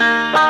Música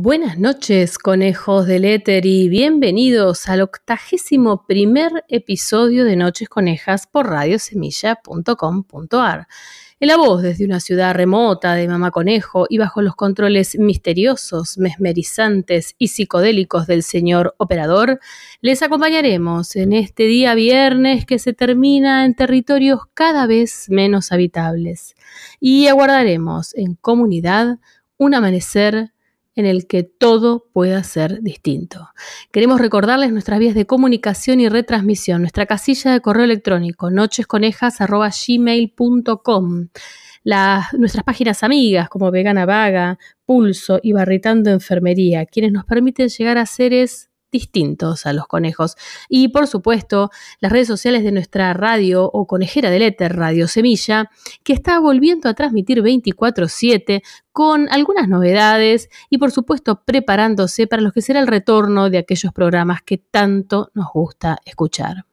Buenas noches, conejos del éter, y bienvenidos al octagésimo primer episodio de Noches Conejas por radiosemilla.com.ar. En la voz desde una ciudad remota de Mamá Conejo y bajo los controles misteriosos, mesmerizantes y psicodélicos del señor operador, les acompañaremos en este día viernes que se termina en territorios cada vez menos habitables y aguardaremos en comunidad un amanecer en el que todo pueda ser distinto. Queremos recordarles nuestras vías de comunicación y retransmisión, nuestra casilla de correo electrónico nochesconejas.gmail.com nuestras páginas amigas como Vegana Vaga, Pulso y Barritando Enfermería, quienes nos permiten llegar a seres distintos a los conejos. Y por supuesto, las redes sociales de nuestra radio o conejera del éter, Radio Semilla, que está volviendo a transmitir 24/7 con algunas novedades y por supuesto preparándose para lo que será el retorno de aquellos programas que tanto nos gusta escuchar.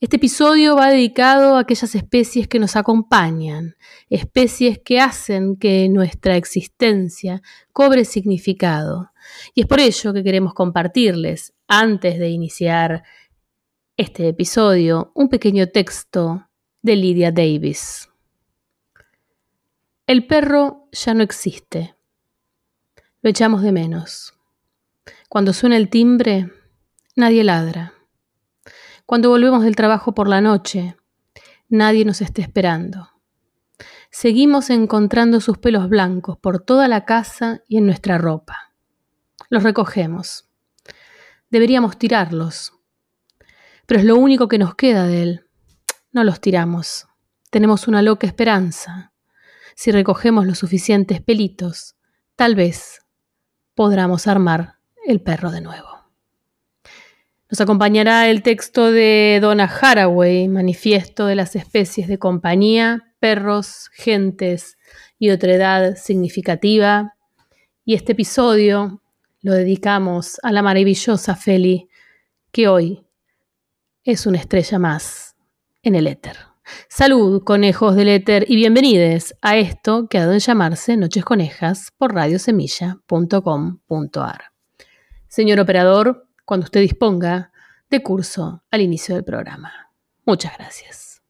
Este episodio va dedicado a aquellas especies que nos acompañan, especies que hacen que nuestra existencia cobre significado. Y es por ello que queremos compartirles, antes de iniciar este episodio, un pequeño texto de Lydia Davis. El perro ya no existe. Lo echamos de menos. Cuando suena el timbre, nadie ladra. Cuando volvemos del trabajo por la noche, nadie nos está esperando. Seguimos encontrando sus pelos blancos por toda la casa y en nuestra ropa. Los recogemos. Deberíamos tirarlos. Pero es lo único que nos queda de él. No los tiramos. Tenemos una loca esperanza. Si recogemos los suficientes pelitos, tal vez podamos armar el perro de nuevo. Nos acompañará el texto de Donna Haraway, Manifiesto de las especies de compañía, perros, gentes y otra edad significativa. Y este episodio lo dedicamos a la maravillosa Feli, que hoy es una estrella más en el éter. Salud, conejos del éter, y bienvenidos a esto que ha de llamarse Noches Conejas por radiosemilla.com.ar. Señor operador, cuando usted disponga, de curso al inicio del programa. Muchas gracias.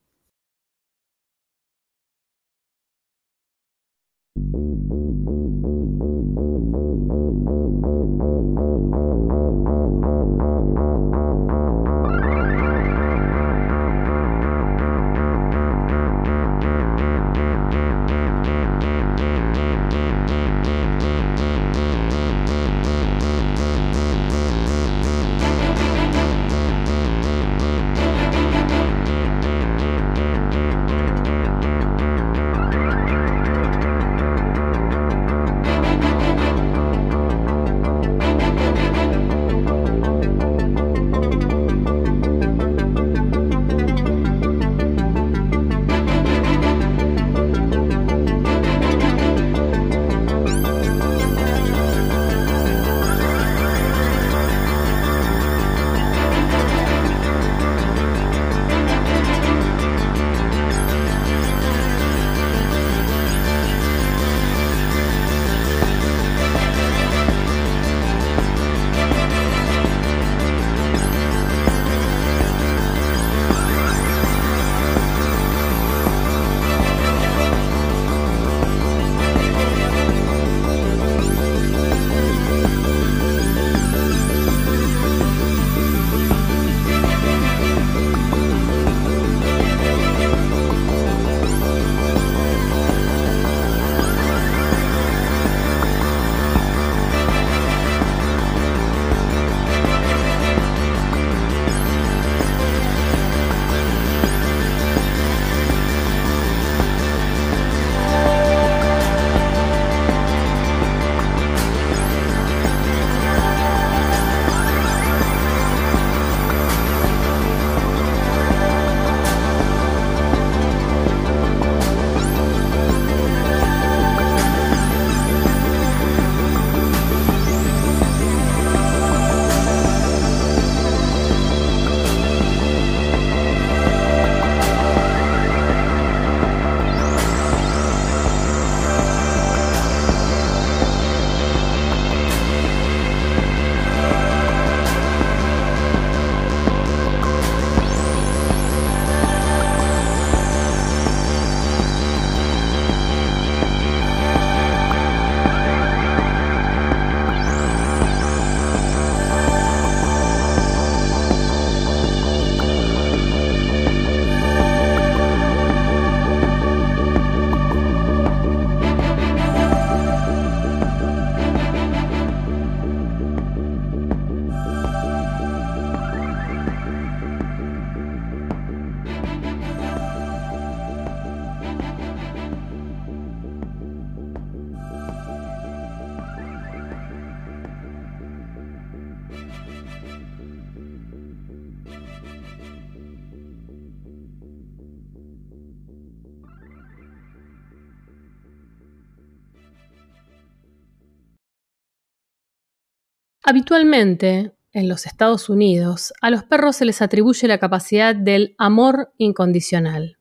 Habitualmente, en los Estados Unidos, a los perros se les atribuye la capacidad del amor incondicional.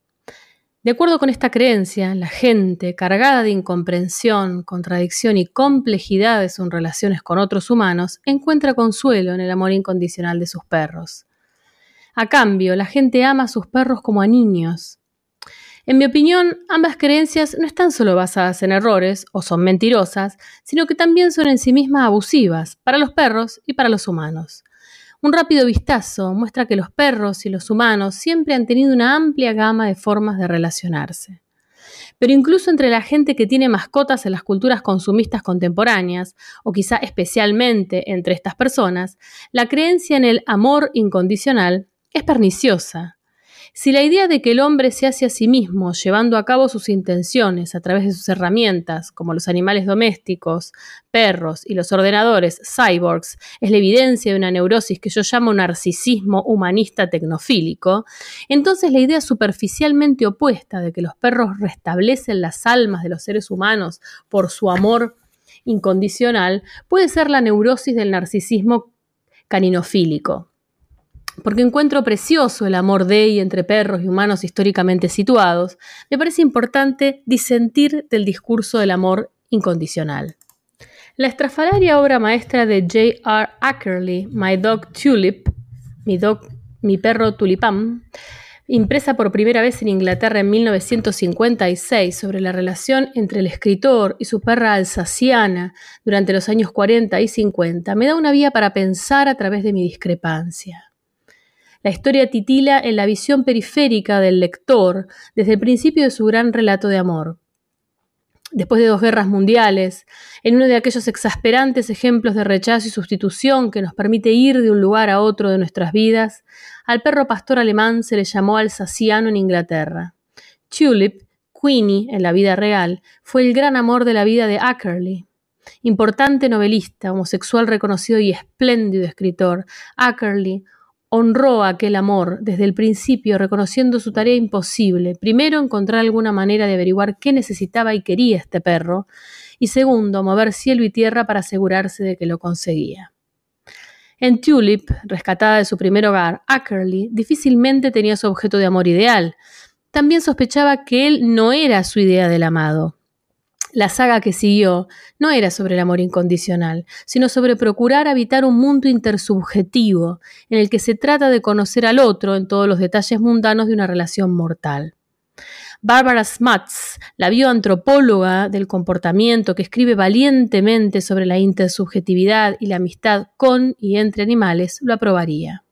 De acuerdo con esta creencia, la gente, cargada de incomprensión, contradicción y complejidad de sus relaciones con otros humanos, encuentra consuelo en el amor incondicional de sus perros. A cambio, la gente ama a sus perros como a niños, en mi opinión, ambas creencias no están solo basadas en errores o son mentirosas, sino que también son en sí mismas abusivas para los perros y para los humanos. Un rápido vistazo muestra que los perros y los humanos siempre han tenido una amplia gama de formas de relacionarse. Pero incluso entre la gente que tiene mascotas en las culturas consumistas contemporáneas, o quizá especialmente entre estas personas, la creencia en el amor incondicional es perniciosa si la idea de que el hombre se hace a sí mismo, llevando a cabo sus intenciones a través de sus herramientas, como los animales domésticos, perros y los ordenadores, cyborgs, es la evidencia de una neurosis que yo llamo narcisismo humanista tecnofílico, entonces la idea superficialmente opuesta de que los perros restablecen las almas de los seres humanos por su amor incondicional puede ser la neurosis del narcisismo caninofílico porque encuentro precioso el amor de y entre perros y humanos históricamente situados, me parece importante disentir del discurso del amor incondicional. La estrafalaria obra maestra de J.R. Ackerley, My Dog Tulip, mi, mi perro tulipán, impresa por primera vez en Inglaterra en 1956 sobre la relación entre el escritor y su perra alsaciana durante los años 40 y 50, me da una vía para pensar a través de mi discrepancia. La historia titila en la visión periférica del lector desde el principio de su gran relato de amor después de dos guerras mundiales, en uno de aquellos exasperantes ejemplos de rechazo y sustitución que nos permite ir de un lugar a otro de nuestras vidas, al perro pastor alemán se le llamó alsaciano en Inglaterra. Tulip, Queenie en la vida real, fue el gran amor de la vida de Ackerley. Importante novelista, homosexual reconocido y espléndido escritor, Ackerley honró aquel amor desde el principio, reconociendo su tarea imposible. Primero, encontrar alguna manera de averiguar qué necesitaba y quería este perro, y segundo, mover cielo y tierra para asegurarse de que lo conseguía. En Tulip, rescatada de su primer hogar, Ackerley difícilmente tenía su objeto de amor ideal. También sospechaba que él no era su idea del amado. La saga que siguió no era sobre el amor incondicional, sino sobre procurar habitar un mundo intersubjetivo, en el que se trata de conocer al otro en todos los detalles mundanos de una relación mortal. Barbara Smuts, la bioantropóloga del comportamiento que escribe valientemente sobre la intersubjetividad y la amistad con y entre animales, lo aprobaría.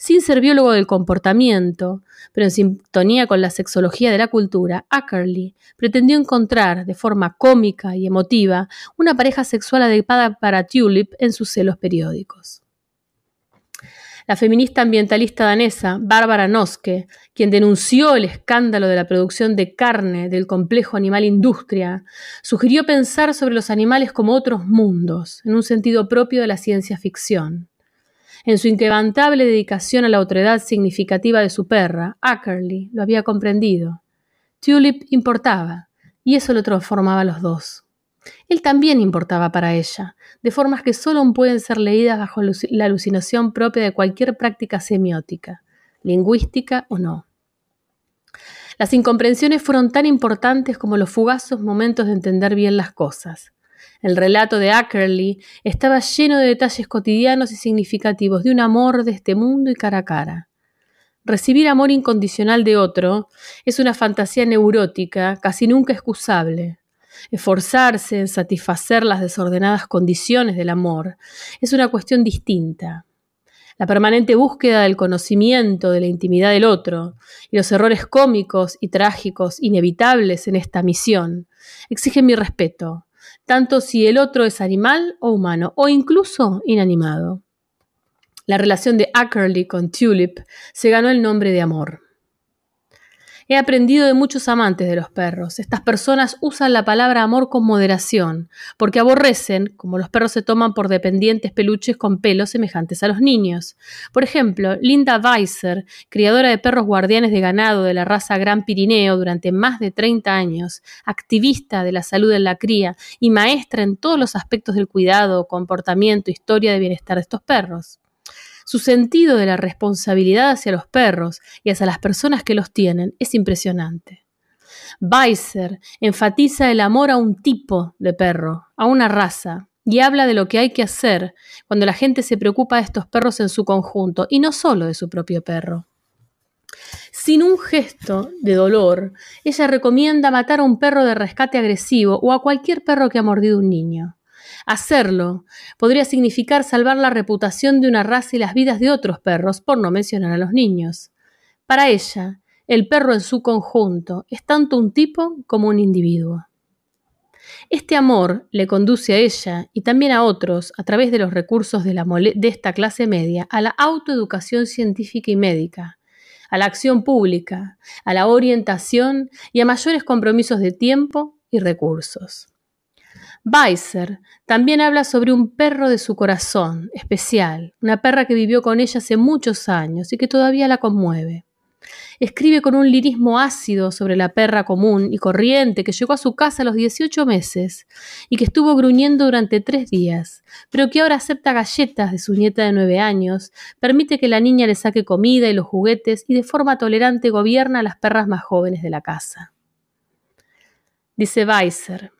Sin ser biólogo del comportamiento, pero en sintonía con la sexología de la cultura, Ackerley pretendió encontrar, de forma cómica y emotiva, una pareja sexual adecuada para Tulip en sus celos periódicos. La feminista ambientalista danesa Barbara Noske, quien denunció el escándalo de la producción de carne del complejo animal industria, sugirió pensar sobre los animales como otros mundos, en un sentido propio de la ciencia ficción. En su inquebrantable dedicación a la otredad significativa de su perra, Ackerley lo había comprendido. Tulip importaba, y eso lo transformaba a los dos. Él también importaba para ella, de formas que solo pueden ser leídas bajo la alucinación propia de cualquier práctica semiótica, lingüística o no. Las incomprensiones fueron tan importantes como los fugazos momentos de entender bien las cosas. El relato de Ackerley estaba lleno de detalles cotidianos y significativos de un amor de este mundo y cara a cara. Recibir amor incondicional de otro es una fantasía neurótica casi nunca excusable. Esforzarse en satisfacer las desordenadas condiciones del amor es una cuestión distinta. La permanente búsqueda del conocimiento de la intimidad del otro y los errores cómicos y trágicos inevitables en esta misión exigen mi respeto, tanto si el otro es animal o humano, o incluso inanimado. La relación de Ackerley con Tulip se ganó el nombre de amor. He aprendido de muchos amantes de los perros. Estas personas usan la palabra amor con moderación, porque aborrecen, como los perros se toman por dependientes peluches con pelos semejantes a los niños. Por ejemplo, Linda Weiser, criadora de perros guardianes de ganado de la raza Gran Pirineo durante más de 30 años, activista de la salud en la cría y maestra en todos los aspectos del cuidado, comportamiento, historia de bienestar de estos perros. Su sentido de la responsabilidad hacia los perros y hacia las personas que los tienen es impresionante. Weiser enfatiza el amor a un tipo de perro, a una raza, y habla de lo que hay que hacer cuando la gente se preocupa de estos perros en su conjunto y no solo de su propio perro. Sin un gesto de dolor, ella recomienda matar a un perro de rescate agresivo o a cualquier perro que ha mordido un niño. Hacerlo podría significar salvar la reputación de una raza y las vidas de otros perros, por no mencionar a los niños. Para ella, el perro en su conjunto es tanto un tipo como un individuo. Este amor le conduce a ella y también a otros, a través de los recursos de, de, esta clase media, a la autoeducación científica y médica, a la acción pública, a la orientación y a mayores compromisos de tiempo y recursos. Weiser también habla sobre un perro de su corazón, especial, una perra que vivió con ella hace muchos años y que todavía la conmueve. Escribe con un lirismo ácido sobre la perra común y corriente que llegó a su casa a los 18 meses y que estuvo gruñendo durante tres días, pero que ahora acepta galletas de su nieta de nueve años, permite que la niña le saque comida y los juguetes y de forma tolerante gobierna a las perras más jóvenes de la casa. Dice Weiser,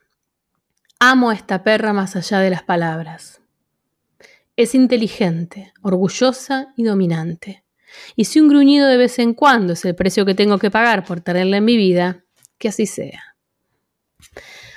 Amo a esta perra más allá de las palabras. Es inteligente, orgullosa y dominante. Y si un gruñido de vez en cuando es el precio que tengo que pagar por tenerla en mi vida, que así sea.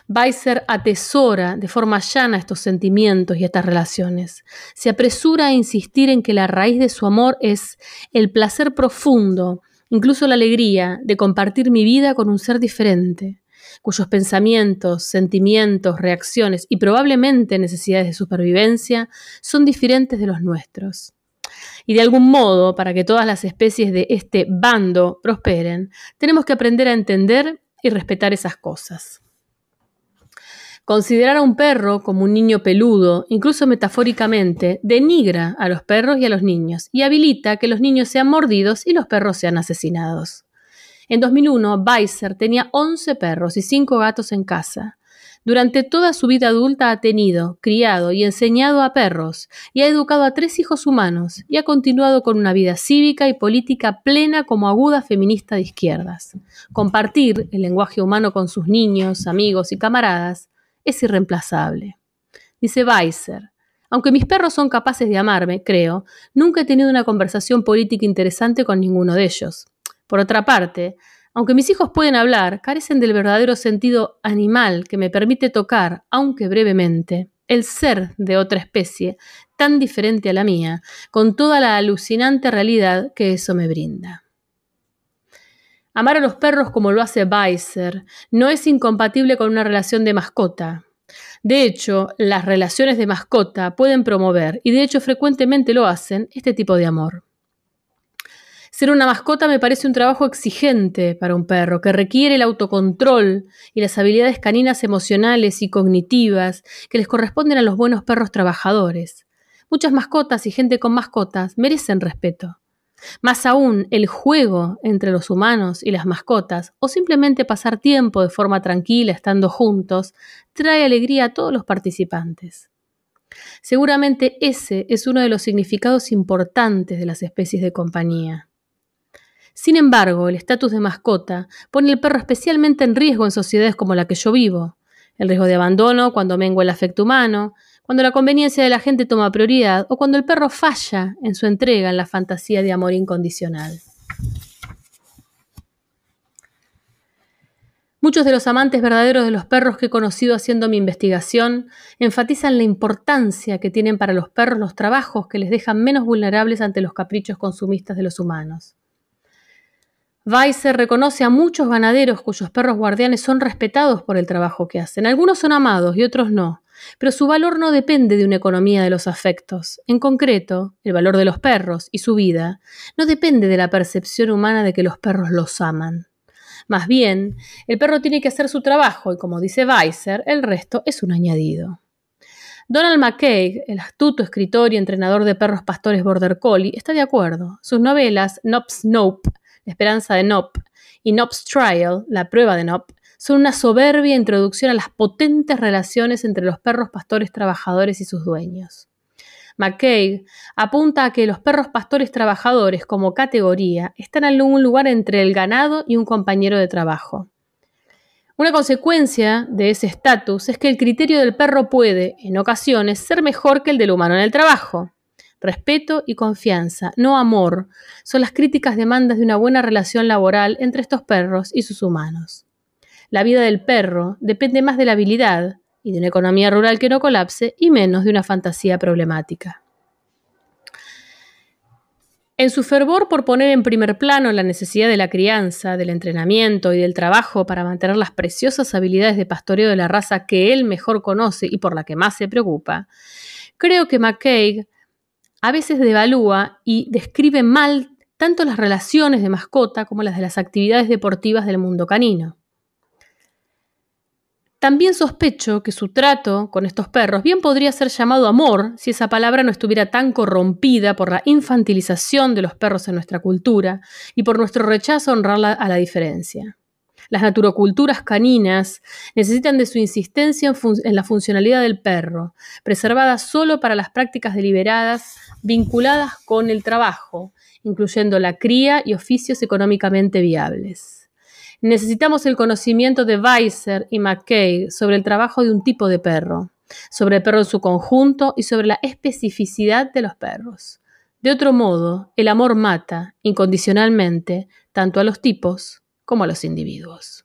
Weiser atesora de forma llana estos sentimientos y estas relaciones. Se apresura a insistir en que la raíz de su amor es el placer profundo, incluso la alegría, de compartir mi vida con un ser diferente, cuyos pensamientos, sentimientos, reacciones y probablemente necesidades de supervivencia son diferentes de los nuestros. Y de algún modo, para que todas las especies de este bando prosperen, tenemos que aprender a entender y respetar esas cosas. Considerar a un perro como un niño peludo, incluso metafóricamente, denigra a los perros y a los niños y habilita que los niños sean mordidos y los perros sean asesinados. En 2001, Weiser tenía 11 perros y 5 gatos en casa. Durante toda su vida adulta ha tenido, criado y enseñado a perros, y ha educado a tres hijos humanos, y ha continuado con una vida cívica y política plena como aguda feminista de izquierdas. Compartir el lenguaje humano con sus niños, amigos y camaradas es irreemplazable. Dice Weiser, aunque mis perros son capaces de amarme, creo, nunca he tenido una conversación política interesante con ninguno de ellos. Por otra parte, aunque mis hijos pueden hablar, carecen del verdadero sentido animal que me permite tocar, aunque brevemente, el ser de otra especie, tan diferente a la mía, con toda la alucinante realidad que eso me brinda. Amar a los perros como lo hace Weiser no es incompatible con una relación de mascota. De hecho, las relaciones de mascota pueden promover, y de hecho frecuentemente lo hacen, este tipo de amor. Ser una mascota me parece un trabajo exigente para un perro, que requiere el autocontrol y las habilidades caninas emocionales y cognitivas que les corresponden a los buenos perros trabajadores. Muchas mascotas y gente con mascotas merecen respeto. Más aún, el juego entre los humanos y las mascotas, o simplemente pasar tiempo de forma tranquila estando juntos, trae alegría a todos los participantes. Seguramente ese es uno de los significados importantes de las especies de compañía. Sin embargo, el estatus de mascota pone al perro especialmente en riesgo en sociedades como la que yo vivo. El riesgo de abandono cuando mengua el afecto humano, cuando la conveniencia de la gente toma prioridad o cuando el perro falla en su entrega en la fantasía de amor incondicional. Muchos de los amantes verdaderos de los perros que he conocido haciendo mi investigación enfatizan la importancia que tienen para los perros los trabajos que les dejan menos vulnerables ante los caprichos consumistas de los humanos. Weiser reconoce a muchos ganaderos cuyos perros guardianes son respetados por el trabajo que hacen. Algunos son amados y otros no. Pero su valor no depende de una economía de los afectos. En concreto, el valor de los perros y su vida no depende de la percepción humana de que los perros los aman. Más bien, el perro tiene que hacer su trabajo y como dice Weiser, el resto es un añadido. Donald McKay, el astuto escritor y entrenador de perros pastores border collie, está de acuerdo. Sus novelas Nope, La esperanza de Nop, y Nop's Trial, La prueba de Nop, son una soberbia introducción a las potentes relaciones entre los perros pastores trabajadores y sus dueños. McKay apunta a que los perros pastores trabajadores como categoría están en un lugar entre el ganado y un compañero de trabajo. Una consecuencia de ese estatus es que el criterio del perro puede, en ocasiones, ser mejor que el del humano en el trabajo. Respeto y confianza, no amor, son las críticas demandas de una buena relación laboral entre estos perros y sus humanos. La vida del perro depende más de la habilidad y de una economía rural que no colapse y menos de una fantasía problemática. En su fervor por poner en primer plano la necesidad de la crianza, del entrenamiento y del trabajo para mantener las preciosas habilidades de pastoreo de la raza que él mejor conoce y por la que más se preocupa, creo que McCaig a veces devalúa y describe mal tanto las relaciones de mascota como las de las actividades deportivas del mundo canino. También sospecho que su trato con estos perros bien podría ser llamado amor si esa palabra no estuviera tan corrompida por la infantilización de los perros en nuestra cultura y por nuestro rechazo a honrar a la diferencia. Las naturoculturas caninas necesitan de su insistencia en, la funcionalidad del perro, preservada solo para las prácticas deliberadas vinculadas con el trabajo, incluyendo la cría y oficios económicamente viables. Necesitamos el conocimiento de Weiser y McKay sobre el trabajo de un tipo de perro, sobre el perro en su conjunto y sobre la especificidad de los perros. De otro modo, el amor mata incondicionalmente tanto a los tipos como a los individuos.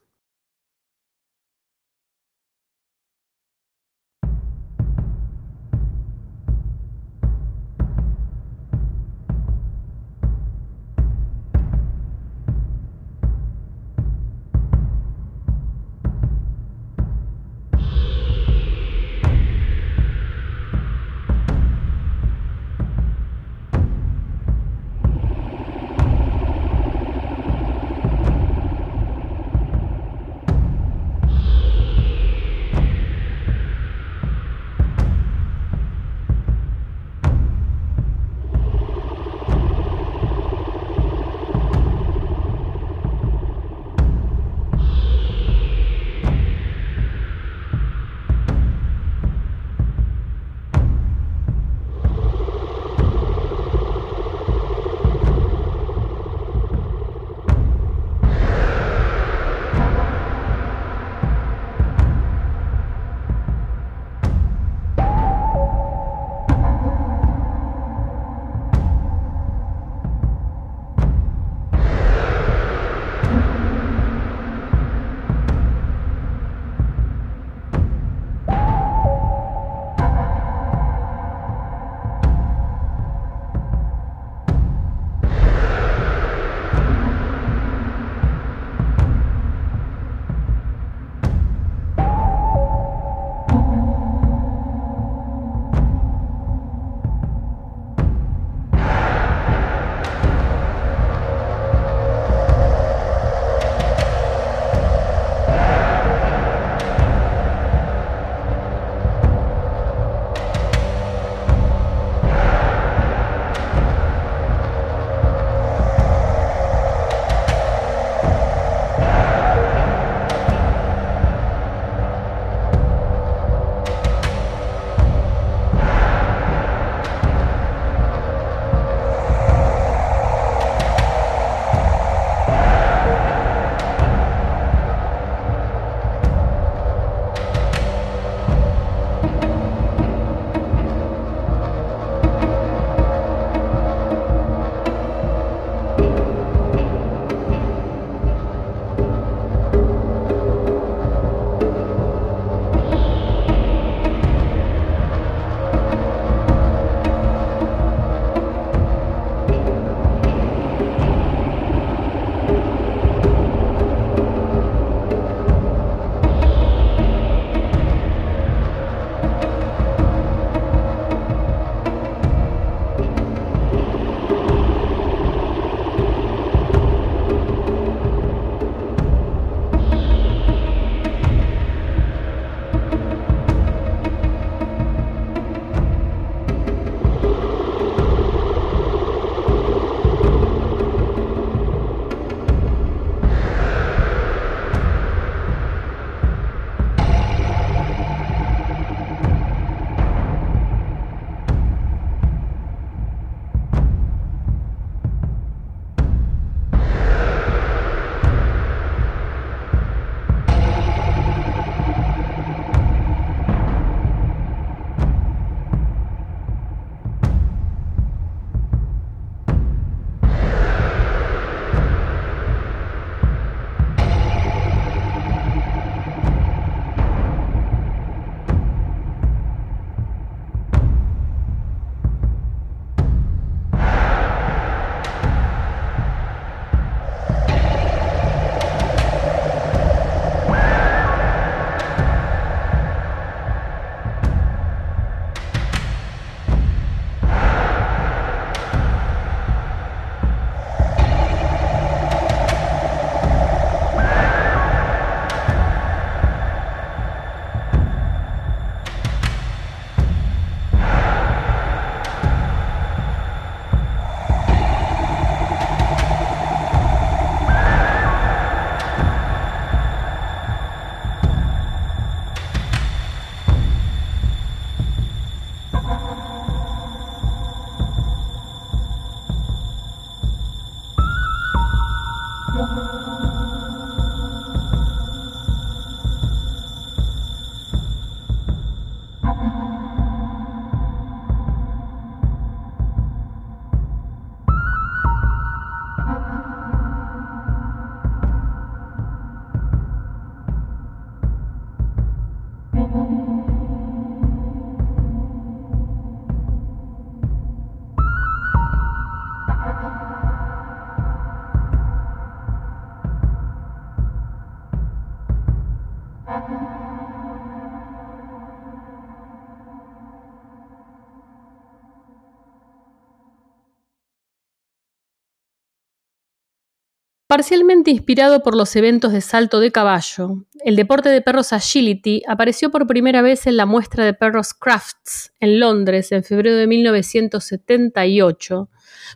Parcialmente inspirado por los eventos de salto de caballo, el deporte de perros agility apareció por primera vez en la muestra de perros Crafts en Londres en febrero de 1978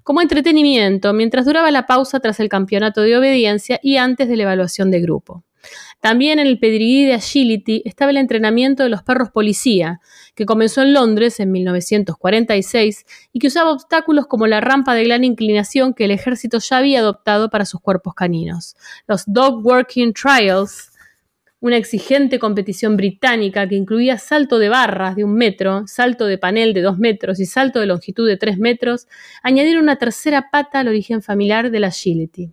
como entretenimiento mientras duraba la pausa tras el campeonato de obediencia y antes de la evaluación de grupo. También en el pedigrí de Agility estaba el entrenamiento de los perros policía, que comenzó en Londres en 1946 y que usaba obstáculos como la rampa de gran inclinación que el ejército ya había adoptado para sus cuerpos caninos. Los Dog Working Trials, una exigente competición británica que incluía salto de barras de un metro, salto de panel de dos metros y salto de longitud de tres metros, añadieron una tercera pata al origen familiar del agility.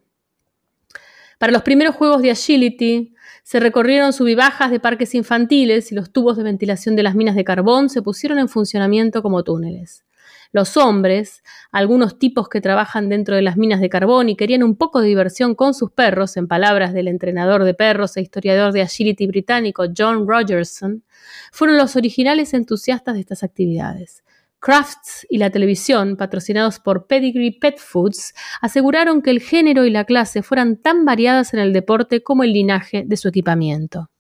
Para los primeros juegos de agility, se recorrieron subibajas de parques infantiles y los tubos de ventilación de las minas de carbón se pusieron en funcionamiento como túneles. Los hombres, algunos tipos que trabajan dentro de las minas de carbón y querían un poco de diversión con sus perros, en palabras del entrenador de perros e historiador de agility británico John Rogerson, fueron los originales entusiastas de estas actividades. Crafts y la televisión, patrocinados por Pedigree Pet Foods, aseguraron que el género y la clase fueran tan variadas en el deporte como el linaje de su equipamiento.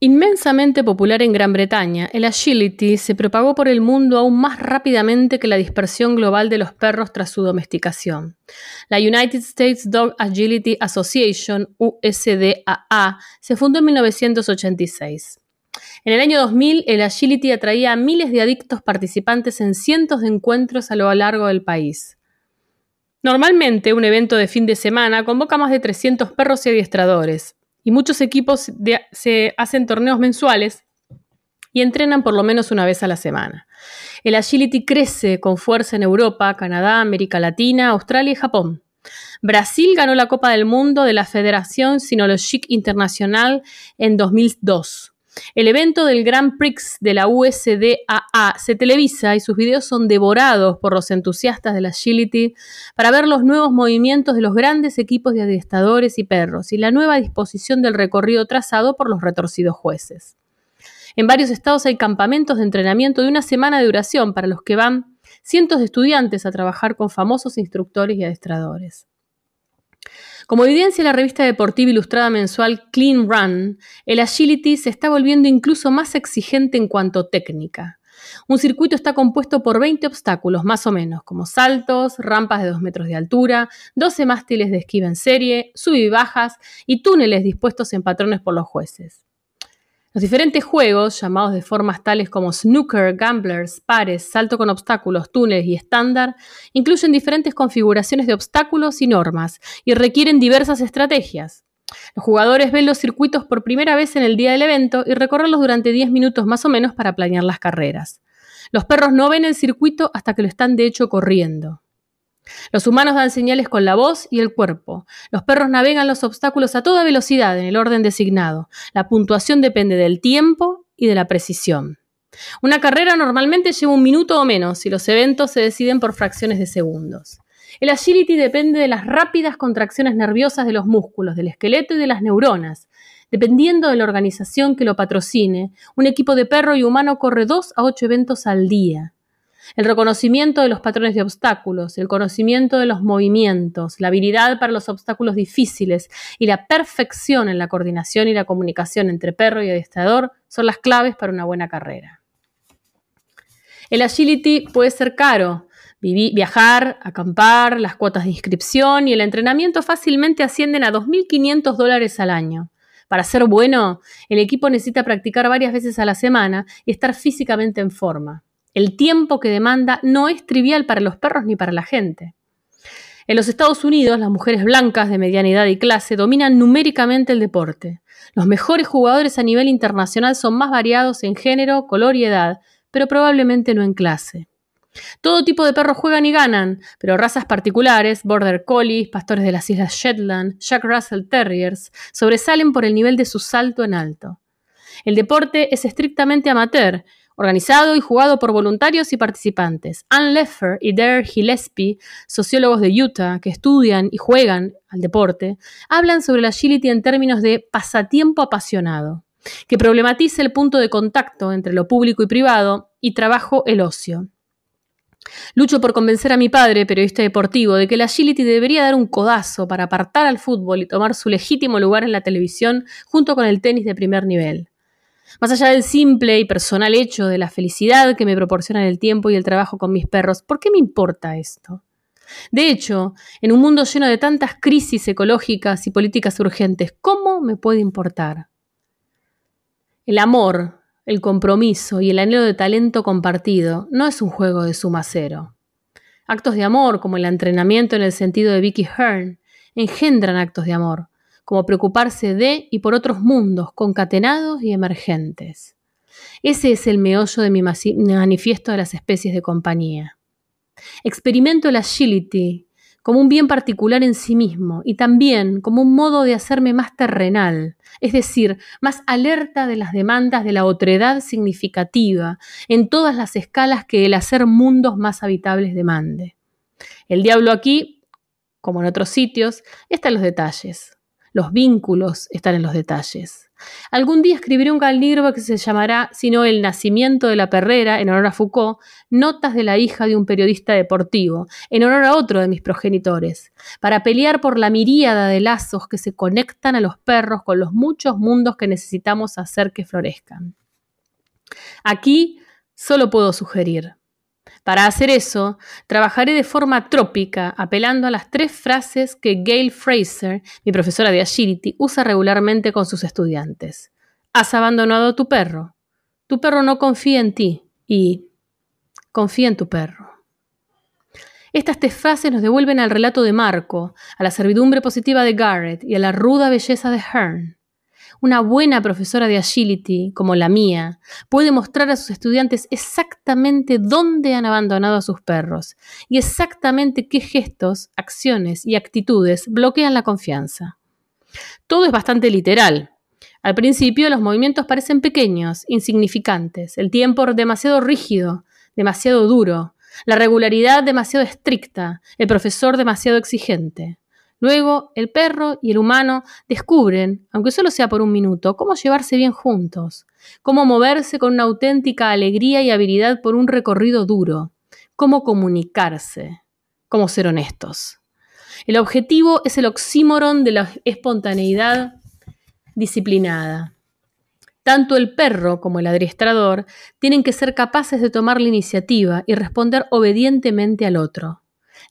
Inmensamente popular en Gran Bretaña, el agility se propagó por el mundo aún más rápidamente que la dispersión global de los perros tras su domesticación. La United States Dog Agility Association, USDAA, se fundó en 1986. En el año 2000, el Agility atraía a miles de adictos participantes en cientos de encuentros a lo largo del país. Normalmente, un evento de fin de semana convoca más de 300 perros y adiestradores, y muchos equipos se hacen torneos mensuales y entrenan por lo menos una vez a la semana. El agility crece con fuerza en Europa, Canadá, América Latina, Australia y Japón. Brasil ganó la Copa del Mundo de la Federación Sinologique Internacional en 2002. El evento del Grand Prix de la USDAA se televisa y sus videos son devorados por los entusiastas de la agility para ver los nuevos movimientos de los grandes equipos de adiestradores y perros y la nueva disposición del recorrido trazado por los retorcidos jueces. En varios estados hay campamentos de entrenamiento de una semana de duración para los que van cientos de estudiantes a trabajar con famosos instructores y adiestradores. Como evidencia la revista deportiva ilustrada mensual Clean Run, el agility se está volviendo incluso más exigente en cuanto técnica. Un circuito está compuesto por 20 obstáculos, más o menos, como saltos, rampas de 2 metros de altura, 12 mástiles de esquiva en serie, sub y bajas y túneles dispuestos en patrones por los jueces. Los diferentes juegos, llamados de formas tales como snooker, gamblers, pares, salto con obstáculos, túneles y estándar, incluyen diferentes configuraciones de obstáculos y normas y requieren diversas estrategias. Los jugadores ven los circuitos por primera vez en el día del evento y recorrerlos durante 10 minutos más o menos para planear las carreras. Los perros no ven el circuito hasta que lo están de hecho corriendo. Los humanos dan señales con la voz y el cuerpo. Los perros navegan los obstáculos a toda velocidad en el orden designado. La puntuación depende del tiempo y de la precisión. Una carrera normalmente lleva un minuto o menos y los eventos se deciden por fracciones de segundos. El agility depende de las rápidas contracciones nerviosas de los músculos, del esqueleto y de las neuronas. Dependiendo de la organización que lo patrocine, un equipo de perro y humano corre dos a ocho eventos al día. El reconocimiento de los patrones de obstáculos, el conocimiento de los movimientos, la habilidad para los obstáculos difíciles y la perfección en la coordinación y la comunicación entre perro y adiestrador son las claves para una buena carrera. El agility puede ser caro. Viajar, acampar, las cuotas de inscripción y el entrenamiento fácilmente ascienden a 2.500 dólares al año. Para ser bueno, el equipo necesita practicar varias veces a la semana y estar físicamente en forma. El tiempo que demanda no es trivial para los perros ni para la gente. En los Estados Unidos, las mujeres blancas de mediana edad y clase dominan numéricamente el deporte. Los mejores jugadores a nivel internacional son más variados en género, color y edad, pero probablemente no en clase. Todo tipo de perros juegan y ganan, pero razas particulares, Border Collies, pastores de las Islas Shetland, Jack Russell Terriers, sobresalen por el nivel de su salto en alto. El deporte es estrictamente amateur, organizado y jugado por voluntarios y participantes. Ann Leffer y Dare Gillespie, sociólogos de Utah que estudian y juegan al deporte, hablan sobre la agility en términos de pasatiempo apasionado, que problematiza el punto de contacto entre lo público y privado y trabajo el ocio. Lucho por convencer a mi padre, periodista deportivo, de que la agility debería dar un codazo para apartar al fútbol y tomar su legítimo lugar en la televisión junto con el tenis de primer nivel. Más allá del simple y personal hecho de la felicidad que me proporcionan el tiempo y el trabajo con mis perros, ¿por qué me importa esto? De hecho, en un mundo lleno de tantas crisis ecológicas y políticas urgentes, ¿cómo me puede importar? El amor, el compromiso y el anhelo de talento compartido no es un juego de suma cero. Actos de amor, como el entrenamiento en el sentido de Vicky Hearn, engendran actos de amor, como preocuparse de y por otros mundos concatenados y emergentes. Ese es el meollo de mi manifiesto de las especies de compañía. Experimento el agility como un bien particular en sí mismo y también como un modo de hacerme más terrenal, es decir, más alerta de las demandas de la otredad significativa en todas las escalas que el hacer mundos más habitables demande. El diablo aquí, como en otros sitios, está en los detalles. Los vínculos están en los detalles. Algún día escribiré un libro que se llamará, si no El nacimiento de la perrera, en honor a Foucault, Notas de la hija de un periodista deportivo, en honor a otro de mis progenitores, para pelear por la miríada de lazos que se conectan a los perros con los muchos mundos que necesitamos hacer que florezcan. Aquí solo puedo sugerir. Para hacer eso, trabajaré de forma trópica, apelando a las tres frases que Gail Fraser, mi profesora de Agility, usa regularmente con sus estudiantes. Has abandonado a tu perro. Tu perro no confía en ti y confía en tu perro. Estas tres frases nos devuelven al relato de Marco, a la servidumbre positiva de Garrett y a la ruda belleza de Hearn. Una buena profesora de agility, como la mía, puede mostrar a sus estudiantes exactamente dónde han abandonado a sus perros y exactamente qué gestos, acciones y actitudes bloquean la confianza. Todo es bastante literal. Al principio los movimientos parecen pequeños, insignificantes, el tiempo demasiado rígido, demasiado duro, la regularidad demasiado estricta, el profesor demasiado exigente. Luego, el perro y el humano descubren, aunque solo sea por un minuto, cómo llevarse bien juntos, cómo moverse con una auténtica alegría y habilidad por un recorrido duro, cómo comunicarse, cómo ser honestos. El objetivo es el oxímoron de la espontaneidad disciplinada. Tanto el perro como el adiestrador tienen que ser capaces de tomar la iniciativa y responder obedientemente al otro.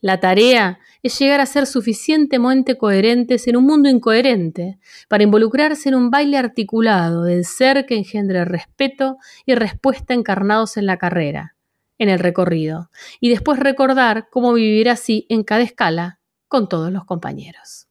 La tarea es llegar a ser suficientemente coherentes en un mundo incoherente para involucrarse en un baile articulado del ser que engendre respeto y respuesta encarnados en la carrera, en el recorrido, y después recordar cómo vivir así en cada escala con todos los compañeros.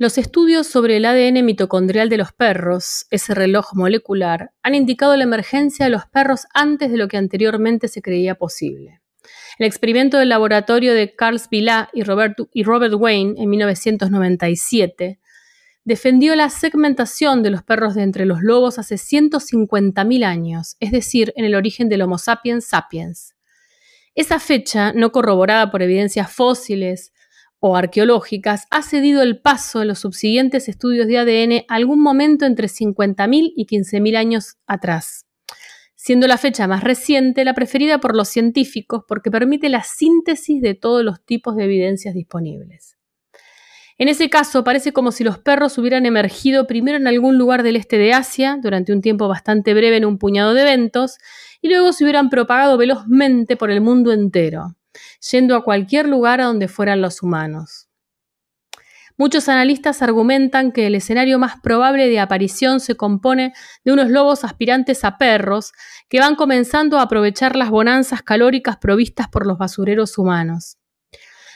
Los estudios sobre el ADN mitocondrial de los perros, ese reloj molecular, han indicado la emergencia de los perros antes de lo que anteriormente se creía posible. El experimento del laboratorio de Carl Spilá y y Robert Wayne en 1997 defendió la segmentación de los perros de entre los lobos hace 150.000 años, es decir, en el origen del Homo sapiens sapiens. Esa fecha, no corroborada por evidencias fósiles o arqueológicas, ha cedido el paso en los subsiguientes estudios de ADN algún momento entre 50.000 y 15.000 años atrás, siendo la fecha más reciente la preferida por los científicos porque permite la síntesis de todos los tipos de evidencias disponibles. En ese caso, parece como si los perros hubieran emergido primero en algún lugar del este de Asia, durante un tiempo bastante breve en un puñado de eventos, y luego se hubieran propagado velozmente por el mundo entero yendo a cualquier lugar a donde fueran los humanos. Muchos analistas argumentan que el escenario más probable de aparición se compone de unos lobos aspirantes a perros que van comenzando a aprovechar las bonanzas calóricas provistas por los basureros humanos.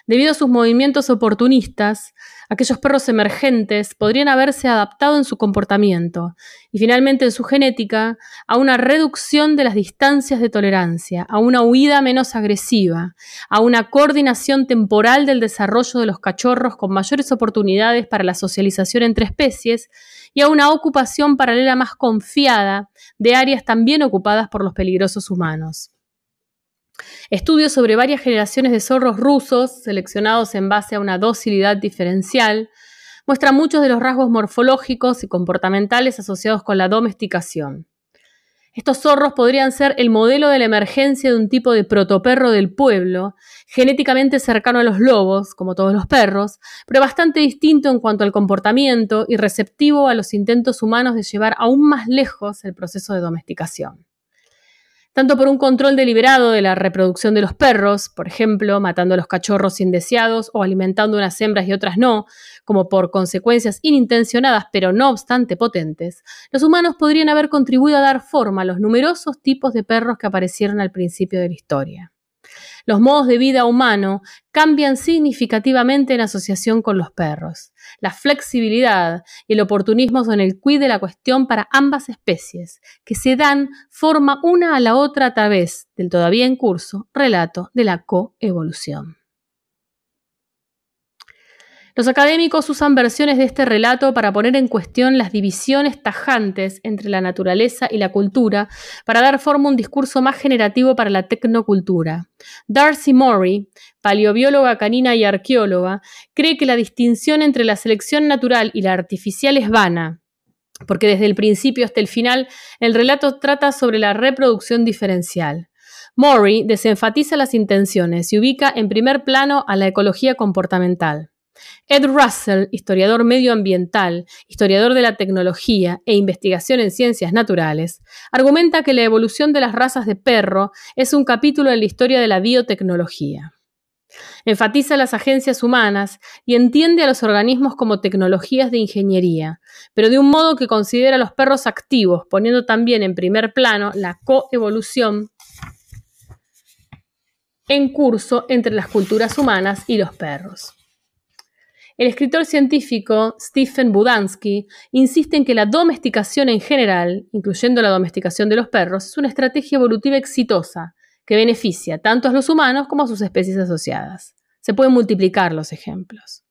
Debido a sus movimientos oportunistas, aquellos perros emergentes podrían haberse adaptado en su comportamiento y finalmente en su genética a una reducción de las distancias de tolerancia, a una huida menos agresiva, a una coordinación temporal del desarrollo de los cachorros con mayores oportunidades para la socialización entre especies y a una ocupación paralela más confiada de áreas también ocupadas por los peligrosos humanos. Estudios sobre varias generaciones de zorros rusos, seleccionados en base a una docilidad diferencial, muestran muchos de los rasgos morfológicos y comportamentales asociados con la domesticación. Estos zorros podrían ser el modelo de la emergencia de un tipo de protoperro del pueblo, genéticamente cercano a los lobos, como todos los perros, pero bastante distinto en cuanto al comportamiento y receptivo a los intentos humanos de llevar aún más lejos el proceso de domesticación tanto por un control deliberado de la reproducción de los perros, por ejemplo, matando a los cachorros indeseados o alimentando unas hembras y otras no, como por consecuencias inintencionadas pero no obstante potentes, los humanos podrían haber contribuido a dar forma a los numerosos tipos de perros que aparecieron al principio de la historia. Los modos de vida humano cambian significativamente en asociación con los perros. La flexibilidad y el oportunismo son el quid de la cuestión para ambas especies, que se dan forma una a la otra a través del todavía en curso relato de la coevolución. Los académicos usan versiones de este relato para poner en cuestión las divisiones tajantes entre la naturaleza y la cultura, para dar forma a un discurso más generativo para la tecnocultura. Darcy Murray, paleobióloga canina y arqueóloga, cree que la distinción entre la selección natural y la artificial es vana, porque desde el principio hasta el final el relato trata sobre la reproducción diferencial. Murray desenfatiza las intenciones y ubica en primer plano a la ecología comportamental. Ed Russell, historiador medioambiental, historiador de la tecnología e investigación en ciencias naturales, argumenta que la evolución de las razas de perro es un capítulo en la historia de la biotecnología. Enfatiza las agencias humanas y entiende a los organismos como tecnologías de ingeniería, pero de un modo que considera a los perros activos, poniendo también en primer plano la coevolución en curso entre las culturas humanas y los perros. El escritor científico Stephen Budansky insiste en que la domesticación en general, incluyendo la domesticación de los perros, es una estrategia evolutiva exitosa que beneficia tanto a los humanos como a sus especies asociadas. Se pueden multiplicar los ejemplos.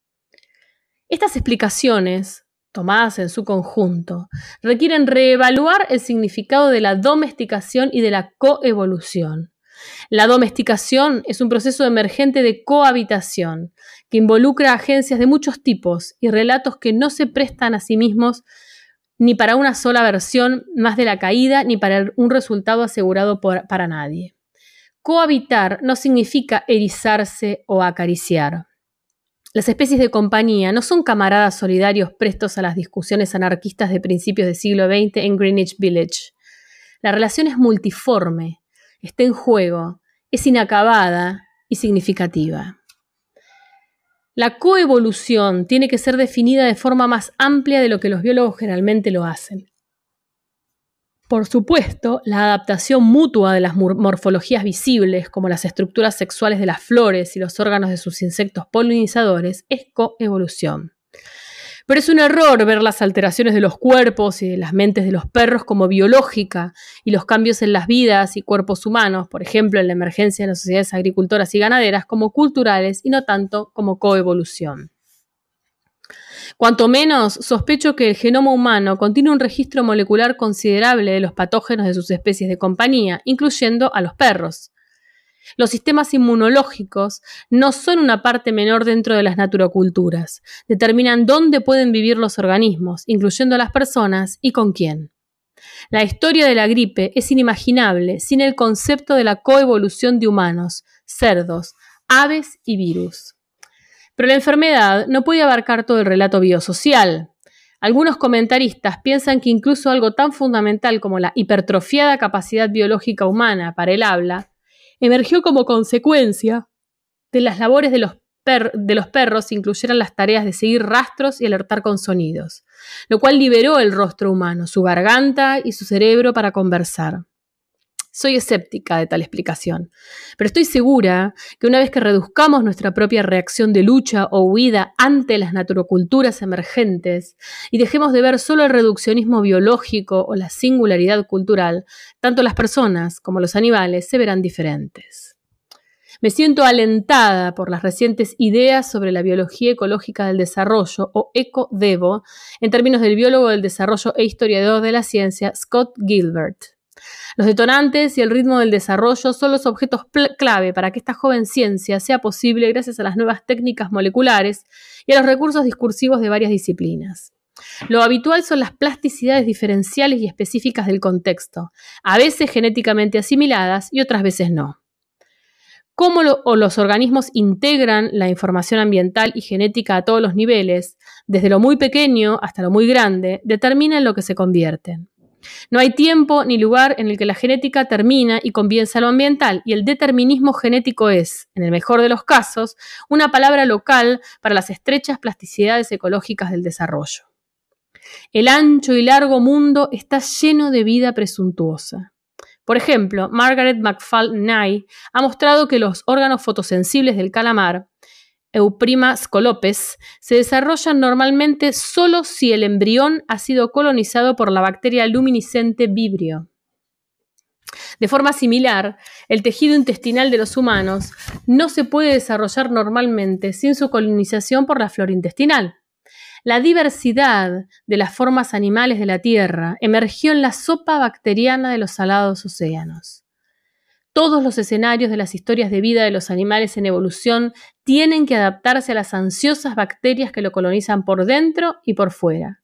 Estas explicaciones, tomadas en su conjunto, requieren reevaluar el significado de la domesticación y de la coevolución, la domesticación es un proceso emergente de cohabitación que involucra agencias de muchos tipos y relatos que no se prestan a sí mismos ni para una sola versión más de la caída ni para un resultado asegurado para nadie. Cohabitar no significa erizarse o acariciar. Las especies de compañía no son camaradas solidarios prestos a las discusiones anarquistas de principios del siglo XX en Greenwich Village. La relación es multiforme, está en juego, es inacabada y significativa. La coevolución tiene que ser definida de forma más amplia de lo que los biólogos generalmente lo hacen. Por supuesto, la adaptación mutua de las morfologías visibles, como las estructuras sexuales de las flores y los órganos de sus insectos polinizadores, es coevolución. Pero es un error ver las alteraciones de los cuerpos y de las mentes de los perros como biológica y los cambios en las vidas y cuerpos humanos, por ejemplo en la emergencia de las sociedades agricultoras y ganaderas, como culturales y no tanto como coevolución. Cuanto menos, sospecho que el genoma humano contiene un registro molecular considerable de los patógenos de sus especies de compañía, incluyendo a los perros. Los sistemas inmunológicos no son una parte menor dentro de las naturoculturas. Determinan dónde pueden vivir los organismos, incluyendo a las personas, y con quién. La historia de la gripe es inimaginable sin el concepto de la coevolución de humanos, cerdos, aves y virus. Pero la enfermedad no puede abarcar todo el relato biosocial. Algunos comentaristas piensan que incluso algo tan fundamental como la hipertrofiada capacidad biológica humana para el habla emergió como consecuencia de las labores de los, de los perros incluyeran las tareas de seguir rastros y alertar con sonidos, lo cual liberó el rostro humano, su garganta y su cerebro para conversar. Soy escéptica de tal explicación, pero estoy segura que una vez que reduzcamos nuestra propia reacción de lucha o huida ante las naturoculturas emergentes y dejemos de ver solo el reduccionismo biológico o la singularidad cultural, tanto las personas como los animales se verán diferentes. Me siento alentada por las recientes ideas sobre la biología ecológica del desarrollo, o eco-devo, en términos del biólogo del desarrollo e historiador de la ciencia Scott Gilbert. Los detonantes y el ritmo del desarrollo son los objetos clave para que esta joven ciencia sea posible gracias a las nuevas técnicas moleculares y a los recursos discursivos de varias disciplinas. Lo habitual son las plasticidades diferenciales y específicas del contexto, a veces genéticamente asimiladas y otras veces no. Cómo los organismos integran la información ambiental y genética a todos los niveles, desde lo muy pequeño hasta lo muy grande, determina en lo que se convierten. No hay tiempo ni lugar en el que la genética termina y comienza lo ambiental, y el determinismo genético es, en el mejor de los casos, una palabra local para las estrechas plasticidades ecológicas del desarrollo. El ancho y largo mundo está lleno de vida presuntuosa. Por ejemplo, Margaret McFall Nye ha mostrado que los órganos fotosensibles del calamar Euprima scolopes, se desarrollan normalmente solo si el embrión ha sido colonizado por la bacteria luminiscente Vibrio. De forma similar, el tejido intestinal de los humanos no se puede desarrollar normalmente sin su colonización por la flora intestinal. La diversidad de las formas animales de la Tierra emergió en la sopa bacteriana de los salados océanos. Todos los escenarios de las historias de vida de los animales en evolución tienen que adaptarse a las ansiosas bacterias que lo colonizan por dentro y por fuera.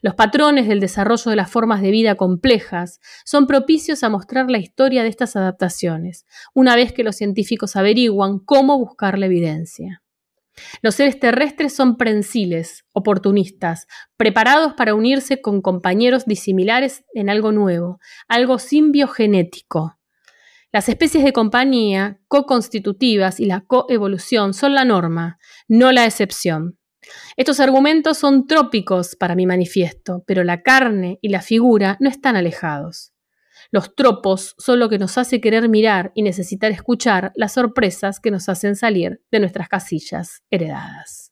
Los patrones del desarrollo de las formas de vida complejas son propicios a mostrar la historia de estas adaptaciones, una vez que los científicos averiguan cómo buscar la evidencia. Los seres terrestres son prensiles, oportunistas, preparados para unirse con compañeros disimilares en algo nuevo, algo simbiogenético. Las especies de compañía co-constitutivas y la coevolución son la norma, no la excepción. Estos argumentos son trópicos para mi manifiesto, pero la carne y la figura no están alejados. Los tropos son lo que nos hace querer mirar y necesitar escuchar las sorpresas que nos hacen salir de nuestras casillas heredadas.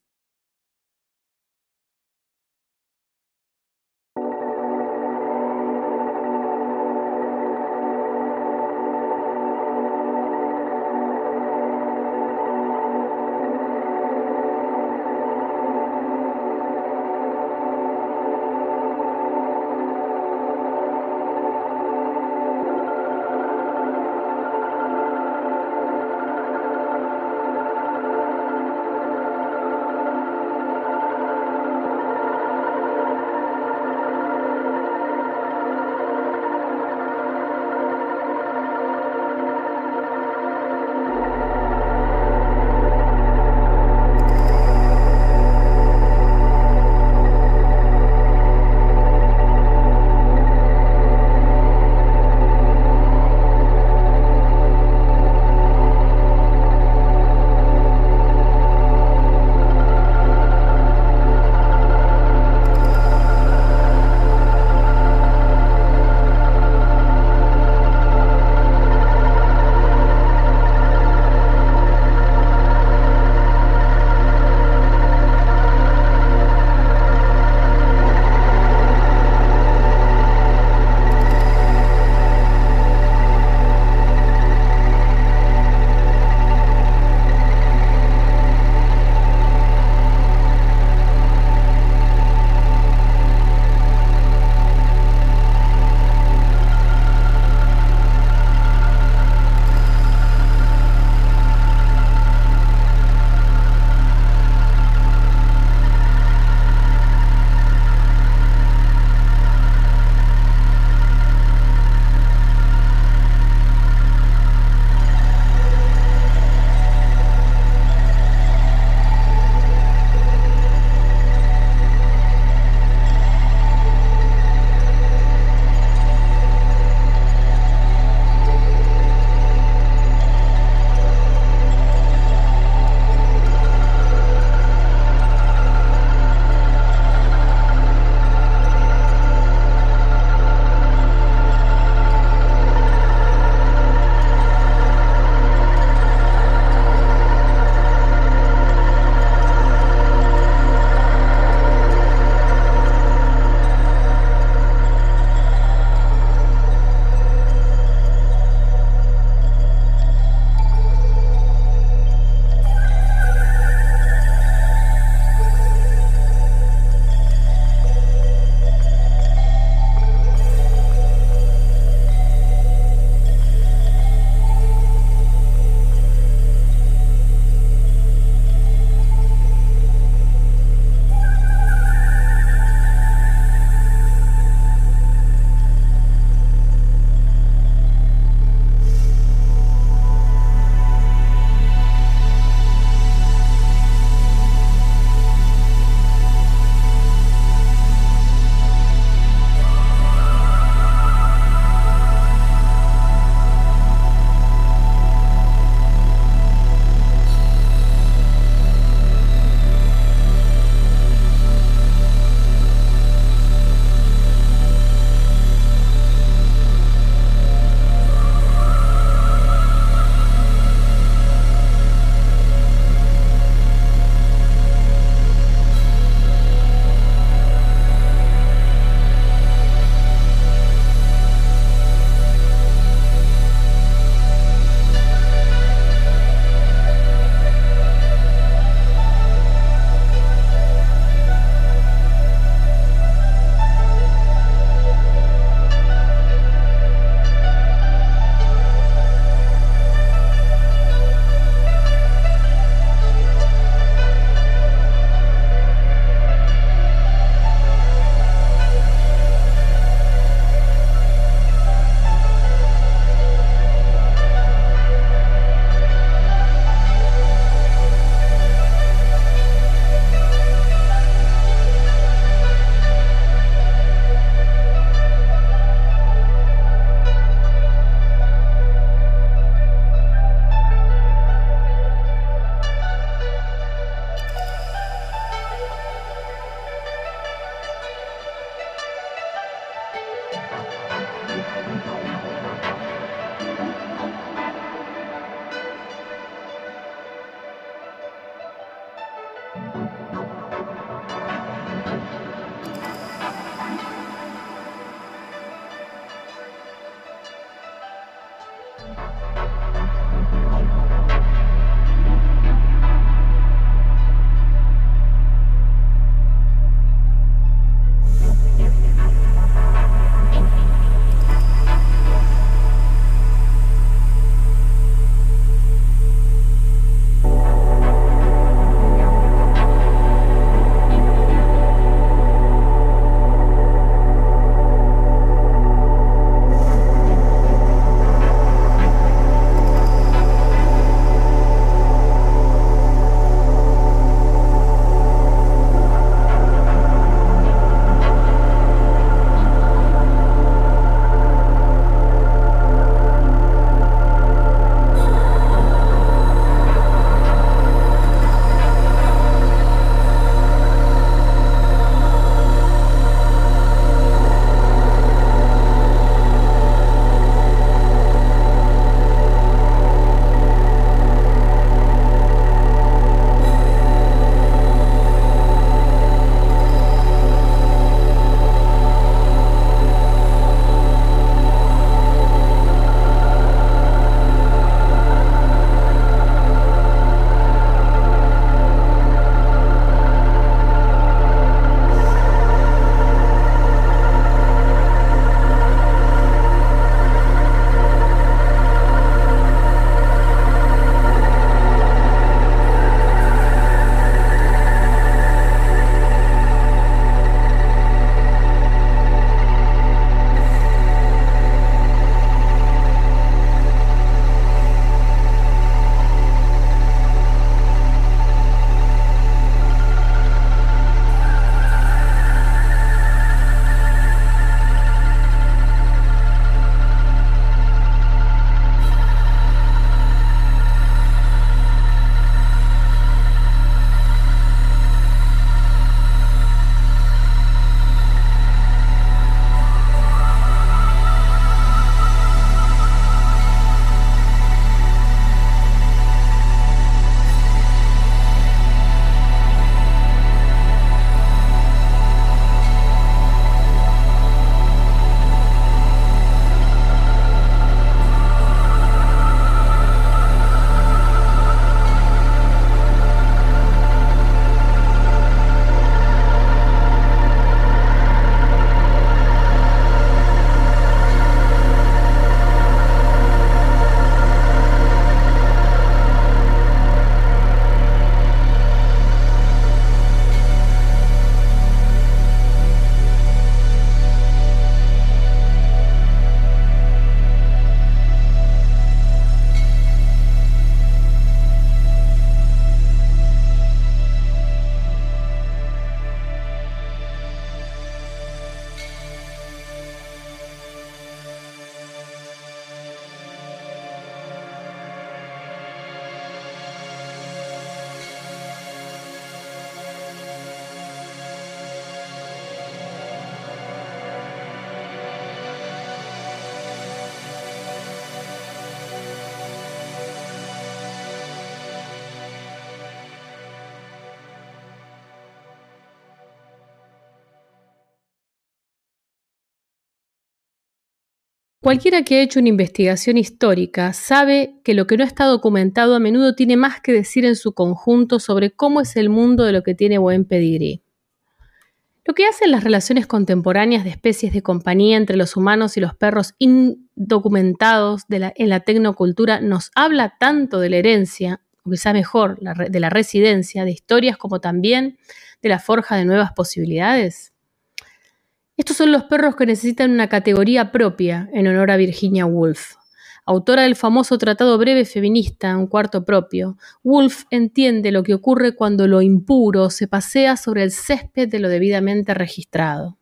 Cualquiera que ha hecho una investigación histórica sabe que lo que no está documentado a menudo tiene más que decir en su conjunto sobre cómo es el mundo de lo que tiene buen pedigrí. Lo que hacen las relaciones contemporáneas de especies de compañía entre los humanos y los perros indocumentados en la tecnocultura nos habla tanto de la herencia, o quizá mejor, de la residencia, de historias como también de la forja de nuevas posibilidades. Estos son los perros que necesitan una categoría propia en honor a Virginia Woolf. Autora del famoso tratado breve feminista, un cuarto propio, Woolf entiende lo que ocurre cuando lo impuro se pasea sobre el césped de lo debidamente registrado.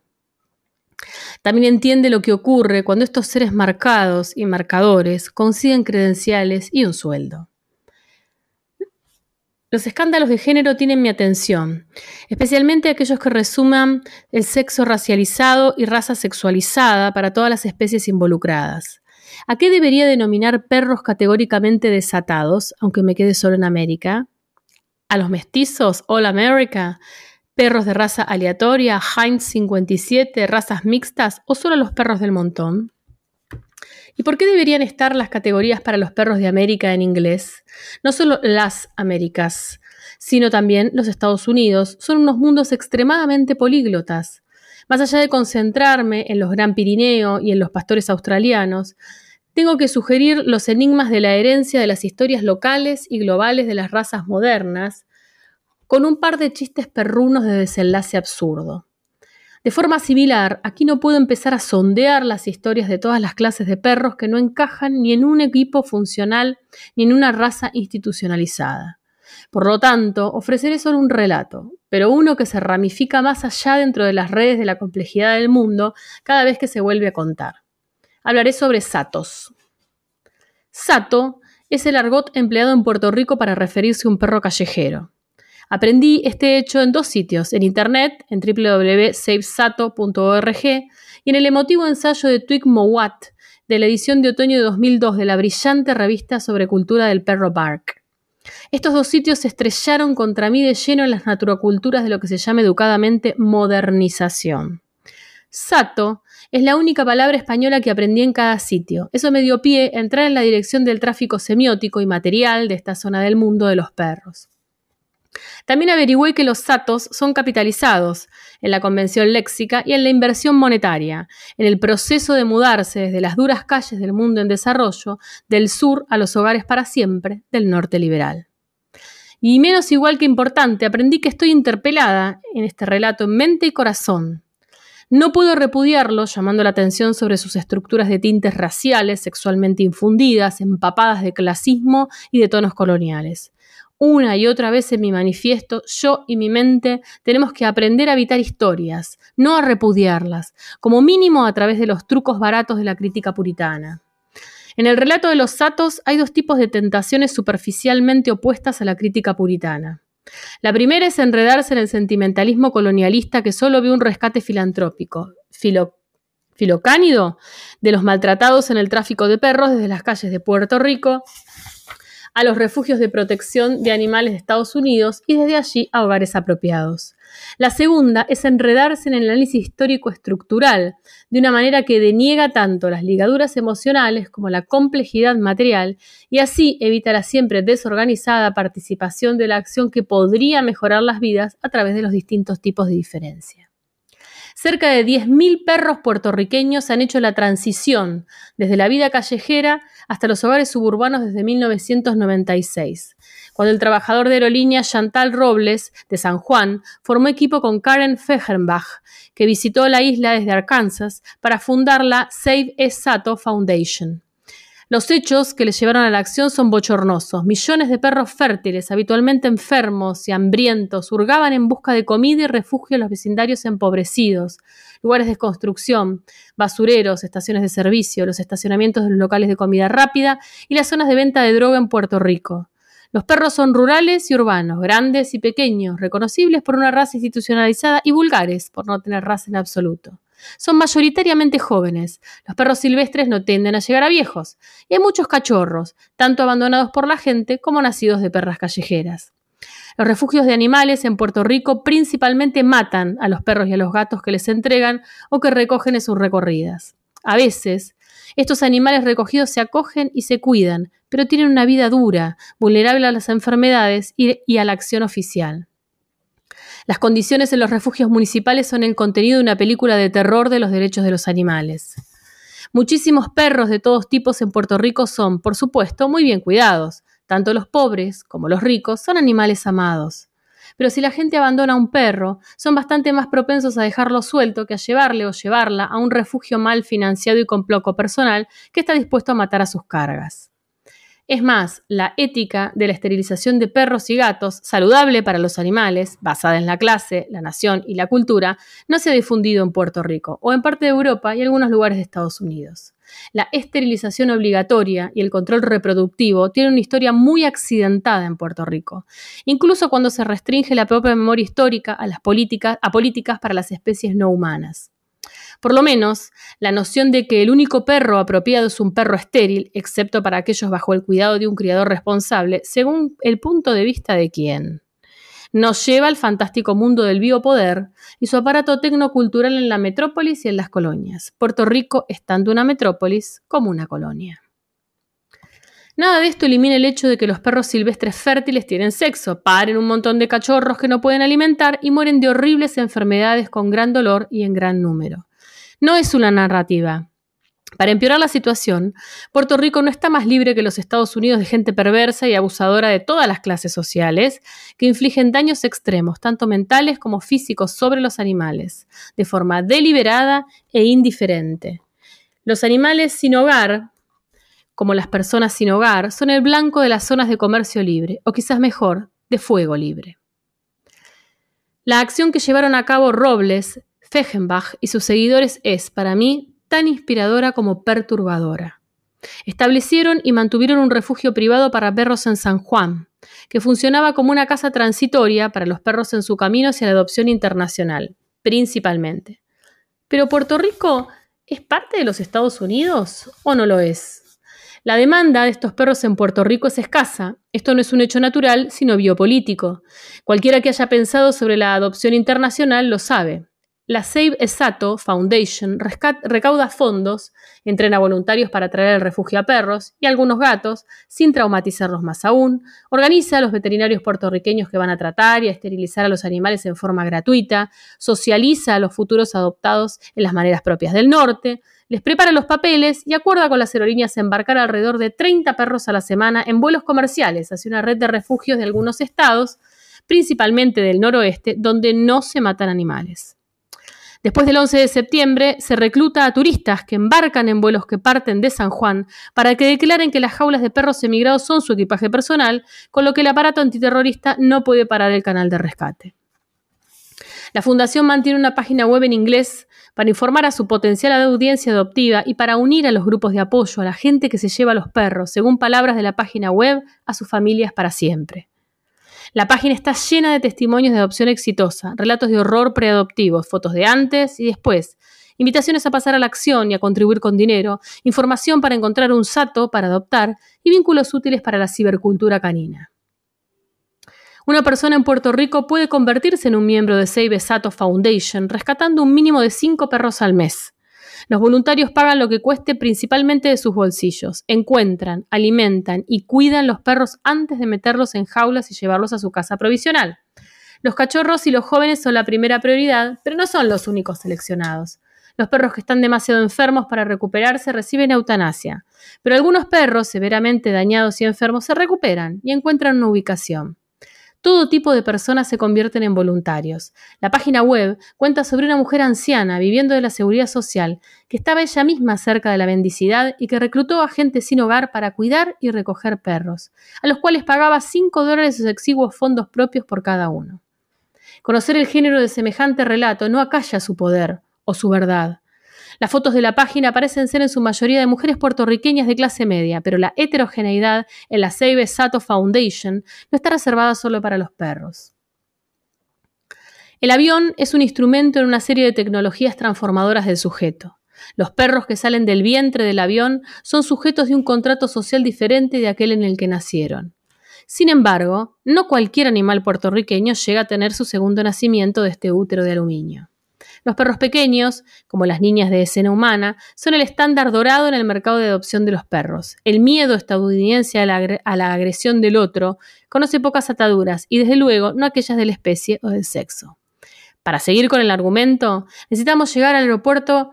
También entiende lo que ocurre cuando estos seres marcados y marcadores consiguen credenciales y un sueldo. Los escándalos de género tienen mi atención, especialmente aquellos que resuman el sexo racializado y raza sexualizada para todas las especies involucradas. ¿A qué debería denominar perros categóricamente desatados, aunque me quede solo en América? ¿A los mestizos, All America? ¿Perros de raza aleatoria, Heinz 57, razas mixtas o solo los perros del montón? ¿Y por qué deberían estar las categorías para los perros de América en inglés? No solo las Américas, sino también los Estados Unidos son unos mundos extremadamente políglotas. Más allá de concentrarme en los Gran Pirineo y en los pastores australianos, tengo que sugerir los enigmas de la herencia de las historias locales y globales de las razas modernas, con un par de chistes perrunos de desenlace absurdo. De forma similar, aquí no puedo empezar a sondear las historias de todas las clases de perros que no encajan ni en un equipo funcional ni en una raza institucionalizada. Por lo tanto, ofreceré solo un relato, pero uno que se ramifica más allá dentro de las redes de la complejidad del mundo cada vez que se vuelve a contar. Hablaré sobre satos. Sato es el argot empleado en Puerto Rico para referirse a un perro callejero. Aprendí este hecho en dos sitios, en internet, en www.savesato.org y en el emotivo ensayo de Twig Mowat de la edición de otoño de 2002 de la brillante revista sobre cultura del perro Bark. Estos dos sitios se estrellaron contra mí de lleno en las naturoculturas de lo que se llama educadamente modernización. Sato es la única palabra española que aprendí en cada sitio. Eso me dio pie a entrar en la dirección del tráfico semiótico y material de esta zona del mundo de los perros. También averigüé que los satos son capitalizados en la convención léxica y en la inversión monetaria, en el proceso de mudarse desde las duras calles del mundo en desarrollo, del sur a los hogares para siempre del norte liberal. Y menos igual que importante, aprendí que estoy interpelada en este relato en mente y corazón. No puedo repudiarlo llamando la atención sobre sus estructuras de tintes raciales, sexualmente infundidas, empapadas de clasismo y de tonos coloniales una y otra vez en mi manifiesto, yo y mi mente tenemos que aprender a evitar historias, no a repudiarlas, como mínimo a través de los trucos baratos de la crítica puritana. En el relato de los satos hay dos tipos de tentaciones superficialmente opuestas a la crítica puritana. La primera es enredarse en el sentimentalismo colonialista que solo ve un rescate filantrópico, filocánido, de los maltratados en el tráfico de perros desde las calles de Puerto Rico a los refugios de protección de animales de Estados Unidos y desde allí a hogares apropiados. La segunda es enredarse en el análisis histórico estructural, de una manera que deniega tanto las ligaduras emocionales como la complejidad material, y así evita la siempre desorganizada participación de la acción que podría mejorar las vidas a través de los distintos tipos de diferencia. Cerca de 10.000 perros puertorriqueños han hecho la transición desde la vida callejera hasta los hogares suburbanos desde 1996, cuando el trabajador de aerolínea Chantal Robles, de San Juan, formó equipo con Karen Fehrenbach, que visitó la isla desde Arkansas para fundar la Save Esato Foundation. Los hechos que le llevaron a la acción son bochornosos. Millones de perros fértiles, habitualmente enfermos y hambrientos, hurgaban en busca de comida y refugio en los vecindarios empobrecidos, lugares de construcción, basureros, estaciones de servicio, los estacionamientos de los locales de comida rápida y las zonas de venta de droga en Puerto Rico. Los perros son rurales y urbanos, grandes y pequeños, reconocibles por una raza institucionalizada y vulgares por no tener raza en absoluto. Son mayoritariamente jóvenes. Los perros silvestres no tienden a llegar a viejos. Y hay muchos cachorros, tanto abandonados por la gente como nacidos de perras callejeras. Los refugios de animales en Puerto Rico principalmente matan a los perros y a los gatos que les entregan o que recogen en sus recorridas. A veces, Estos animales recogidos se acogen y se cuidan, pero tienen una vida dura, vulnerable a las enfermedades y, a la acción oficial. Las condiciones en los refugios municipales son el contenido de una película de terror de los derechos de los animales. Muchísimos perros de todos tipos en Puerto Rico son, por supuesto, muy bien cuidados. Tanto los pobres como los ricos son animales amados. Pero si la gente abandona a un perro, son bastante más propensos a dejarlo suelto que a llevarle o llevarla a un refugio mal financiado y con poco personal que está dispuesto a matar a sus cargas. Es más, la ética de la esterilización de perros y gatos, saludable para los animales, basada en la clase, la nación y la cultura, no se ha difundido en Puerto Rico o en parte de Europa y algunos lugares de Estados Unidos. La esterilización obligatoria y el control reproductivo tienen una historia muy accidentada en Puerto Rico, incluso cuando se restringe la propia memoria histórica a, las políticas, a políticas para las especies no humanas. Por lo menos, la noción de que el único perro apropiado es un perro estéril, excepto para aquellos bajo el cuidado de un criador responsable, según el punto de vista de quién nos lleva al fantástico mundo del biopoder y su aparato tecnocultural en la metrópolis y en las colonias, Puerto Rico estando una metrópolis como una colonia. Nada de esto elimina el hecho de que los perros silvestres fértiles tienen sexo, paren un montón de cachorros que no pueden alimentar y mueren de horribles enfermedades con gran dolor y en gran número. No es una narrativa, para empeorar la situación, Puerto Rico no está más libre que los Estados Unidos de gente perversa y abusadora de todas las clases sociales, que infligen daños extremos, tanto mentales como físicos, sobre los animales, de forma deliberada e indiferente. Los animales sin hogar, como las personas sin hogar, son el blanco de las zonas de comercio libre, o quizás mejor, de fuego libre. La acción que llevaron a cabo Robles, Fechenbach y sus seguidores es, para mí, tan inspiradora como perturbadora. Establecieron y mantuvieron un refugio privado para perros en San Juan, que funcionaba como una casa transitoria para los perros en su camino hacia la adopción internacional, principalmente. Pero Puerto Rico ¿Es parte de los Estados Unidos o no lo es? La demanda de estos perros en Puerto Rico es escasa. Esto no es un hecho natural, sino biopolítico. Cualquiera que haya pensado sobre la adopción internacional lo sabe. La Save Esato Foundation recauda fondos, entrena voluntarios para traer el refugio a perros y algunos gatos, sin traumatizarlos más aún, organiza a los veterinarios puertorriqueños que van a tratar y a esterilizar a los animales en forma gratuita, socializa a los futuros adoptados en las maneras propias del norte, les prepara los papeles y acuerda con las aerolíneas embarcar alrededor de 30 perros a la semana en vuelos comerciales hacia una red de refugios de algunos estados, principalmente del noroeste, donde no se matan animales. Después del 11 de septiembre se recluta a turistas que embarcan en vuelos que parten de San Juan para que declaren que las jaulas de perros emigrados son su equipaje personal, con lo que el aparato antiterrorista no puede parar el canal de rescate. La fundación mantiene una página web en inglés para informar a su potencial audiencia adoptiva y para unir a los grupos de apoyo a la gente que se lleva a los perros, según palabras de la página web, a sus familias para siempre. La página está llena de testimonios de adopción exitosa, relatos de horror preadoptivos, fotos de antes y después, invitaciones a pasar a la acción y a contribuir con dinero, información para encontrar un sato para adoptar y vínculos útiles para la cibercultura canina. Una persona en Puerto Rico puede convertirse en un miembro de Save Sato Foundation rescatando un mínimo de cinco perros al mes. Los voluntarios pagan lo que cueste principalmente de sus bolsillos, encuentran, alimentan y cuidan los perros antes de meterlos en jaulas y llevarlos a su casa provisional. Los cachorros y los jóvenes son la primera prioridad, pero no son los únicos seleccionados. Los perros que están demasiado enfermos para recuperarse reciben eutanasia, pero algunos perros severamente dañados y enfermos se recuperan y encuentran una ubicación. Todo tipo de personas se convierten en voluntarios. La página web cuenta sobre una mujer anciana viviendo de la seguridad social, que estaba ella misma cerca de la bendicidad y que reclutó a gente sin hogar para cuidar y recoger perros, a los cuales pagaba 5 dólares sus exiguos fondos propios por cada uno. Conocer el género de semejante relato no acalla su poder o su verdad. Las fotos de la página parecen ser en su mayoría de mujeres puertorriqueñas de clase media, pero la heterogeneidad en la Save Sato Foundation no está reservada solo para los perros. El avión es un instrumento en una serie de tecnologías transformadoras del sujeto. Los perros que salen del vientre del avión son sujetos de un contrato social diferente de aquel en el que nacieron. Sin embargo, no cualquier animal puertorriqueño llega a tener su segundo nacimiento de este útero de aluminio. Los perros pequeños, como las niñas de escena humana, son el estándar dorado en el mercado de adopción de los perros. El miedo estadounidense a la, agresión del otro conoce pocas ataduras y desde luego no aquellas de la especie o del sexo. Para seguir con el argumento, necesitamos llegar al aeropuerto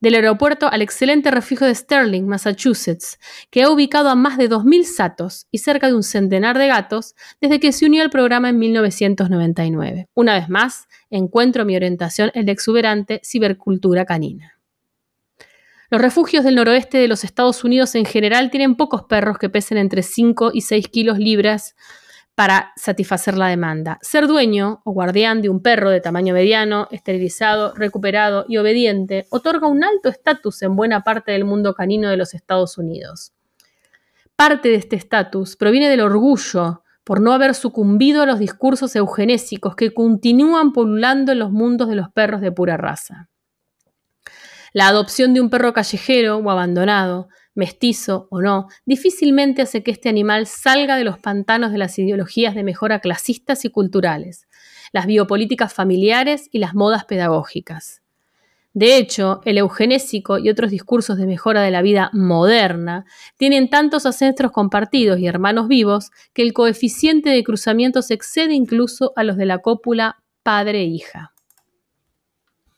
del aeropuerto al excelente refugio de Sterling, Massachusetts, que ha ubicado a más de 2.000 satos y cerca de un centenar de gatos desde que se unió al programa en 1999. Una vez más, encuentro mi orientación en la exuberante cibercultura canina. Los refugios del noroeste de los Estados Unidos en general tienen pocos perros que pesen entre 5 y 6 kilos libras para satisfacer la demanda. Ser dueño o guardián de un perro de tamaño mediano, esterilizado, recuperado y obediente otorga un alto estatus en buena parte del mundo canino de los Estados Unidos. Parte de este estatus proviene del orgullo por no haber sucumbido a los discursos eugenésicos que continúan pululando en los mundos de los perros de pura raza. La adopción de un perro callejero o abandonado mestizo o no, difícilmente hace que este animal salga de los pantanos de las ideologías de mejora clasistas y culturales, las biopolíticas familiares y las modas pedagógicas. De hecho, el eugenésico y otros discursos de mejora de la vida moderna tienen tantos ancestros compartidos y hermanos vivos que el coeficiente de cruzamiento se excede incluso a los de la cópula padre-hija.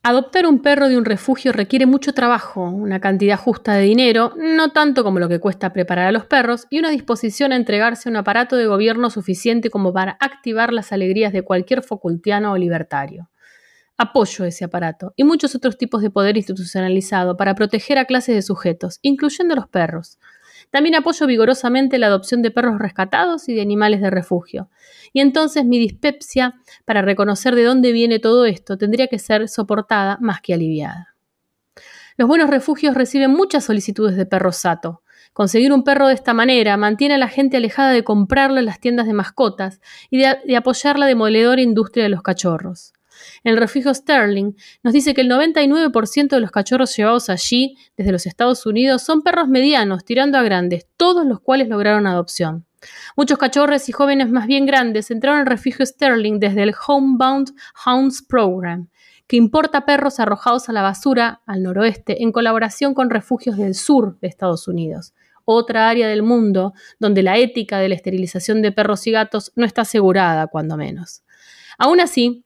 Adoptar un perro de un refugio requiere mucho trabajo, una cantidad justa de dinero, no tanto como lo que cuesta preparar a los perros, y una disposición a entregarse a un aparato de gobierno suficiente como para activar las alegrías de cualquier facultiano o libertario. Apoyo ese aparato y muchos otros tipos de poder institucionalizado para proteger a clases de sujetos, incluyendo los perros, también apoyo vigorosamente la adopción de perros rescatados y de animales de refugio. Y entonces mi dispepsia para reconocer de dónde viene todo esto tendría que ser soportada más que aliviada. Los buenos refugios reciben muchas solicitudes de perro sato. Conseguir un perro de esta manera mantiene a la gente alejada de comprarlo en las tiendas de mascotas y de, de apoyar la demoledora industria de los cachorros. El refugio Sterling nos dice que el 99% de los cachorros llevados allí desde los Estados Unidos son perros medianos, tirando a grandes, todos los cuales lograron adopción. Muchos cachorros y jóvenes más bien grandes entraron al refugio Sterling desde el Homebound Hounds Program, que importa perros arrojados a la basura al noroeste en colaboración con refugios del sur de Estados Unidos, otra área del mundo donde la ética de la esterilización de perros y gatos no está asegurada, cuando menos. Aún así,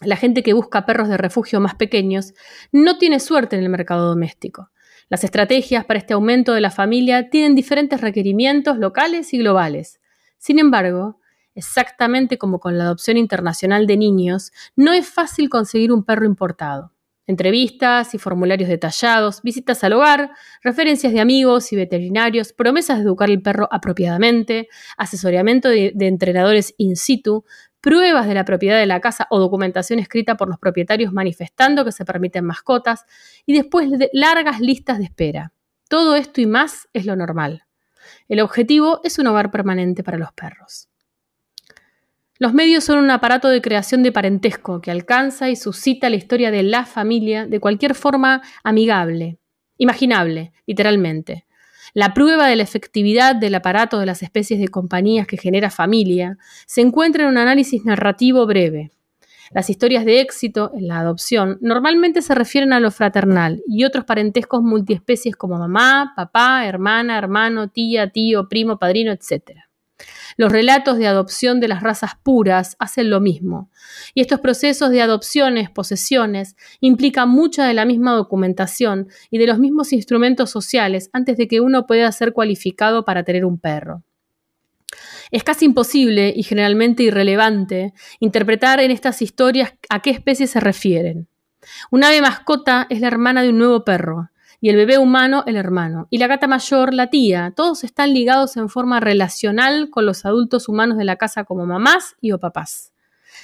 la gente que busca perros de refugio más pequeños no tiene suerte en el mercado doméstico. Las estrategias para este aumento de la familia tienen diferentes requerimientos locales y globales. Sin embargo, exactamente como con la adopción internacional de niños, no es fácil conseguir un perro importado. Entrevistas y formularios detallados, visitas al hogar, referencias de amigos y veterinarios, promesas de educar al perro apropiadamente, asesoramiento de, de entrenadores in situ, pruebas de la propiedad de la casa o documentación escrita por los propietarios manifestando que se permiten mascotas y después de largas listas de espera. Todo esto y más es lo normal. El objetivo es un hogar permanente para los perros. Los medios son un aparato de creación de parentesco que alcanza y suscita la historia de la familia de cualquier forma amigable, imaginable, literalmente. La prueba de la efectividad del aparato de las especies de compañías que genera familia se encuentra en un análisis narrativo breve. Las historias de éxito en la adopción normalmente se refieren a lo fraternal y otros parentescos multiespecies como mamá, papá, hermana, hermano, tía, tío, primo, padrino, etc. Los relatos de adopción de las razas puras hacen lo mismo, y estos procesos de adopciones, posesiones, implican mucha de la misma documentación y de los mismos instrumentos sociales antes de que uno pueda ser cualificado para tener un perro. Es casi imposible y generalmente irrelevante interpretar en estas historias a qué especie se refieren. Un ave mascota es la hermana de un nuevo perro, y el bebé humano el hermano, y la gata mayor la tía. Todos están ligados en forma relacional con los adultos humanos de la casa como mamás y o papás.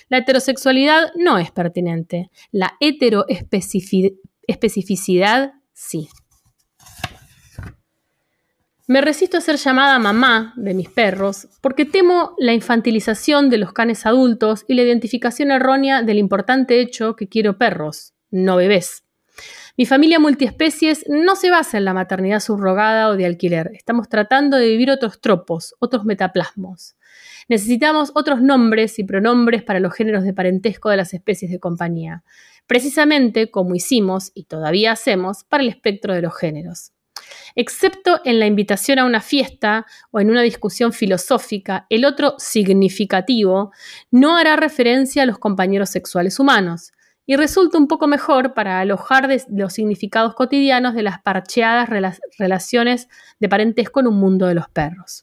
La heterosexualidad no es pertinente, la heteroespecificidad sí. Me resisto a ser llamada mamá de mis perros porque temo la infantilización de los canes adultos y la identificación errónea del importante hecho que quiero perros, no bebés. Mi familia multiespecies no se basa en la maternidad subrogada o de alquiler. Estamos tratando de vivir otros tropos, otros metaplasmos. Necesitamos otros nombres y pronombres para los géneros de parentesco de las especies de compañía, precisamente como hicimos y todavía hacemos para el espectro de los géneros. Excepto en la invitación a una fiesta o en una discusión filosófica, el otro significativo no hará referencia a los compañeros sexuales humanos y resulta un poco mejor para alojar los significados cotidianos de las parcheadas relaciones de parentesco en un mundo de los perros.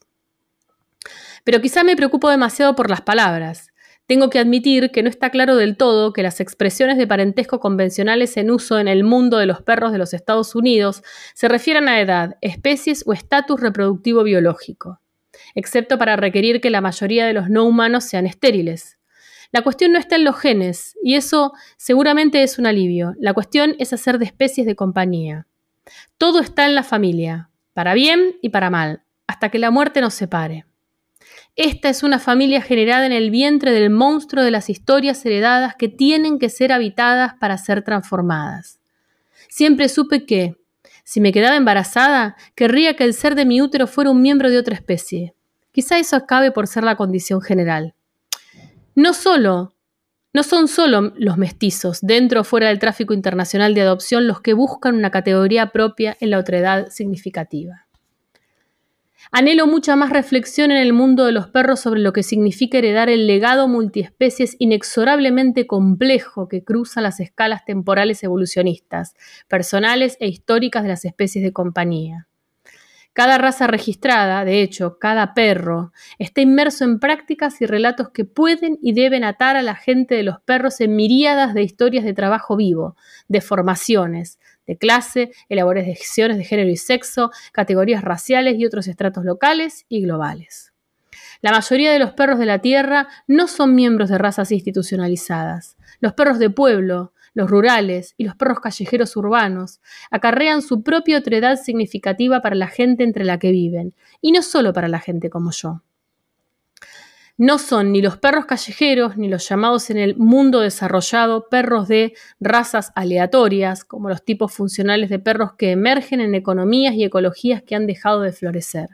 Pero quizá me preocupo demasiado por las palabras. Tengo que admitir que no está claro del todo que las expresiones de parentesco convencionales en uso en el mundo de los perros de los Estados Unidos se refieran a edad, especies o estatus reproductivo biológico, excepto para requerir que la mayoría de los no humanos sean estériles. La cuestión no está en los genes, y eso seguramente es un alivio. La cuestión es hacer de especies de compañía. Todo está en la familia, para bien y para mal, hasta que la muerte nos separe. Esta es una familia generada en el vientre del monstruo de las historias heredadas que tienen que ser habitadas para ser transformadas. Siempre supe que, si me quedaba embarazada, querría que el ser de mi útero fuera un miembro de otra especie. Quizá eso acabe por ser la condición general. No solo, no son solo los mestizos, dentro o fuera del tráfico internacional de adopción, los que buscan una categoría propia en la otredad significativa. Anhelo mucha más reflexión en el mundo de los perros sobre lo que significa heredar el legado multiespecies inexorablemente complejo que cruza las escalas temporales evolucionistas, personales e históricas de las especies de compañía. Cada raza registrada, de hecho, cada perro, está inmerso en prácticas y relatos que pueden y deben atar a la gente de los perros en miríadas de historias de trabajo vivo, de formaciones, de clase, decisiones de género y sexo, categorías raciales y otros estratos locales y globales. La mayoría de los perros de la Tierra no son miembros de razas institucionalizadas. Los perros de pueblo, los rurales y los perros callejeros urbanos acarrean su propia otredad significativa para la gente entre la que viven, y no solo para la gente como yo. No son ni los perros callejeros ni los llamados en el mundo desarrollado perros de razas aleatorias, como los tipos funcionales de perros que emergen en economías y ecologías que han dejado de florecer.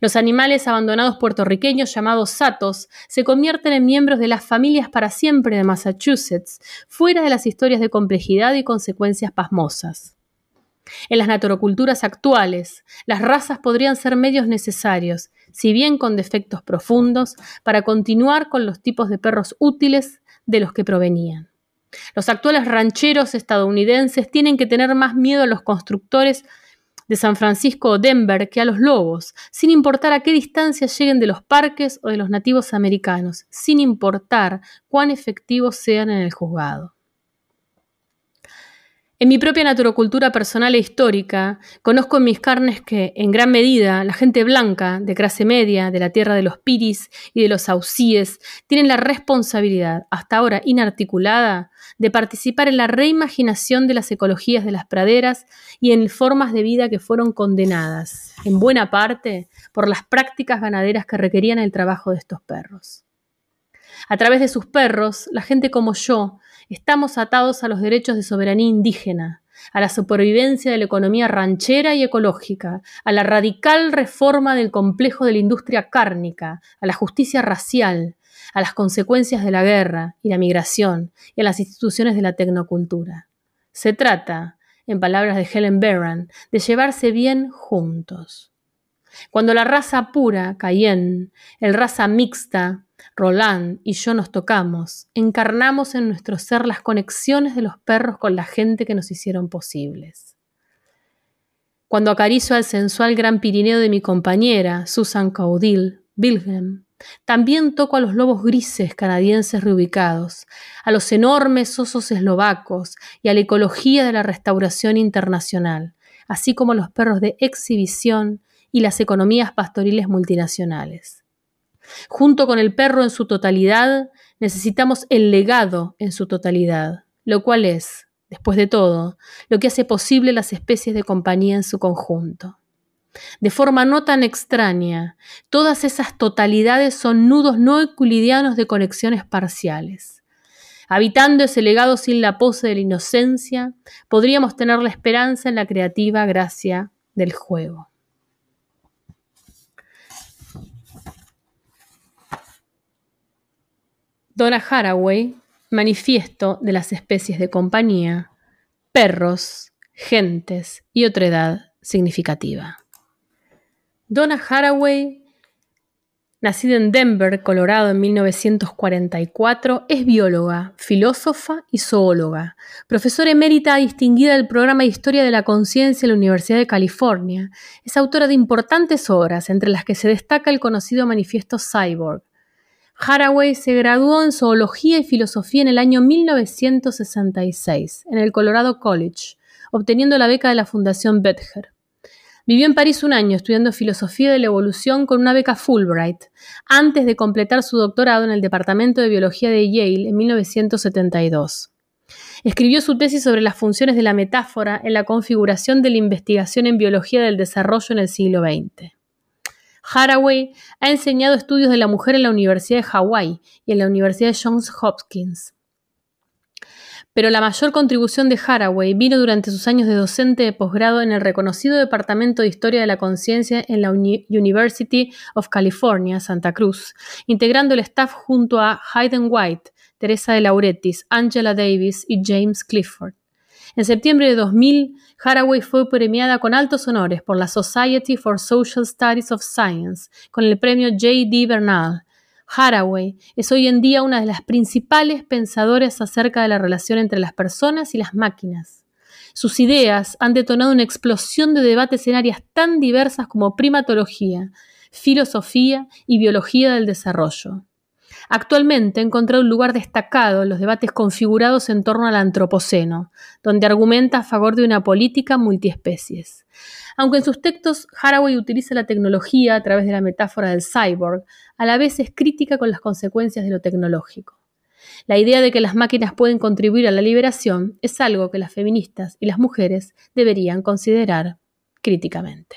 Los animales abandonados puertorriqueños llamados satos se convierten en miembros de las familias para siempre de Massachusetts, fuera de las historias de complejidad y consecuencias pasmosas. En las naturoculturas actuales, las razas podrían ser medios necesarios, si bien con defectos profundos, para continuar con los tipos de perros útiles de los que provenían. Los actuales rancheros estadounidenses tienen que tener más miedo a los constructores de San Francisco o Denver que a los lobos, sin importar a qué distancia lleguen de los parques o de los nativos americanos, sin importar cuán efectivos sean en el juzgado. En mi propia naturocultura personal e histórica, conozco en mis carnes que, en gran medida, la gente blanca, de clase media, de la tierra de los piris y de los ausíes, tienen la responsabilidad, hasta ahora inarticulada, de participar en la reimaginación de las ecologías de las praderas y en formas de vida que fueron condenadas, en buena parte, por las prácticas ganaderas que requerían el trabajo de estos perros. A través de sus perros, la gente como yo Estamos atados a los derechos de soberanía indígena, a la supervivencia de la economía ranchera y ecológica, a la radical reforma del complejo de la industria cárnica, a la justicia racial, a las consecuencias de la guerra y la migración y a las instituciones de la tecnocultura. Se trata, en palabras de Helen Barron, de llevarse bien juntos. Cuando la raza pura, Cayenne, el raza mixta, Roland y yo nos tocamos, encarnamos en nuestro ser las conexiones de los perros con la gente que nos hicieron posibles. Cuando acaricio al sensual gran Pirineo de mi compañera, Susan Caudil, Wilhelm, también toco a los lobos grises canadienses reubicados, a los enormes osos eslovacos y a la ecología de la restauración internacional, así como a los perros de exhibición y las economías pastoriles multinacionales. Junto con el perro en su totalidad, necesitamos el legado en su totalidad, lo cual es, después de todo, lo que hace posible las especies de compañía en su conjunto. De forma no tan extraña, todas esas totalidades son nudos no euclidianos de conexiones parciales. Habitando ese legado sin la pose de la inocencia, podríamos tener la esperanza en la creativa gracia del juego. Donna Haraway, Manifiesto de las especies de compañía, perros, gentes y otra edad significativa. Donna Haraway Nacida en Denver, Colorado, en 1944, es bióloga, filósofa y zoóloga, profesora emérita distinguida del programa de Historia de la Conciencia de la Universidad de California. Es autora de importantes obras, entre las que se destaca el conocido manifiesto Cyborg. Haraway se graduó en zoología y filosofía en el año 1966 en el Colorado College, obteniendo la beca de la Fundación Bether. Vivió en París un año estudiando filosofía de la evolución con una beca Fulbright, antes de completar su doctorado en el Departamento de Biología de Yale en 1972. Escribió su tesis sobre las funciones de la metáfora en la configuración de la investigación en biología del desarrollo en el siglo XX. Haraway ha enseñado estudios de la mujer en la Universidad de Hawái y en la Universidad de Johns Hopkins pero la mayor contribución de Haraway vino durante sus años de docente de posgrado en el reconocido Departamento de Historia de la Conciencia en la University of California, Santa Cruz, integrando el staff junto a Hayden White, Teresa de Lauretis, Angela Davis y James Clifford. En septiembre de 2000, Haraway fue premiada con altos honores por la Society for Social Studies of Science con el premio J. D. Bernal, Haraway es hoy en día una de las principales pensadoras acerca de la relación entre las personas y las máquinas. Sus ideas han detonado una explosión de debates en áreas tan diversas como primatología, filosofía y biología del desarrollo. Actualmente encontró un lugar destacado en los debates configurados en torno al antropoceno, donde argumenta a favor de una política multiespecies. Aunque en sus textos Haraway utiliza la tecnología a través de la metáfora del cyborg, a la vez es crítica con las consecuencias de lo tecnológico. La idea de que las máquinas pueden contribuir a la liberación es algo que las feministas y las mujeres deberían considerar críticamente.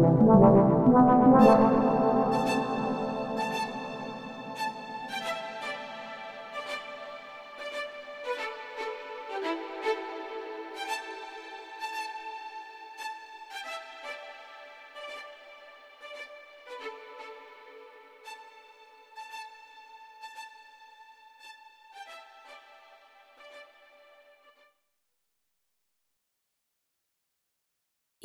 なるほど。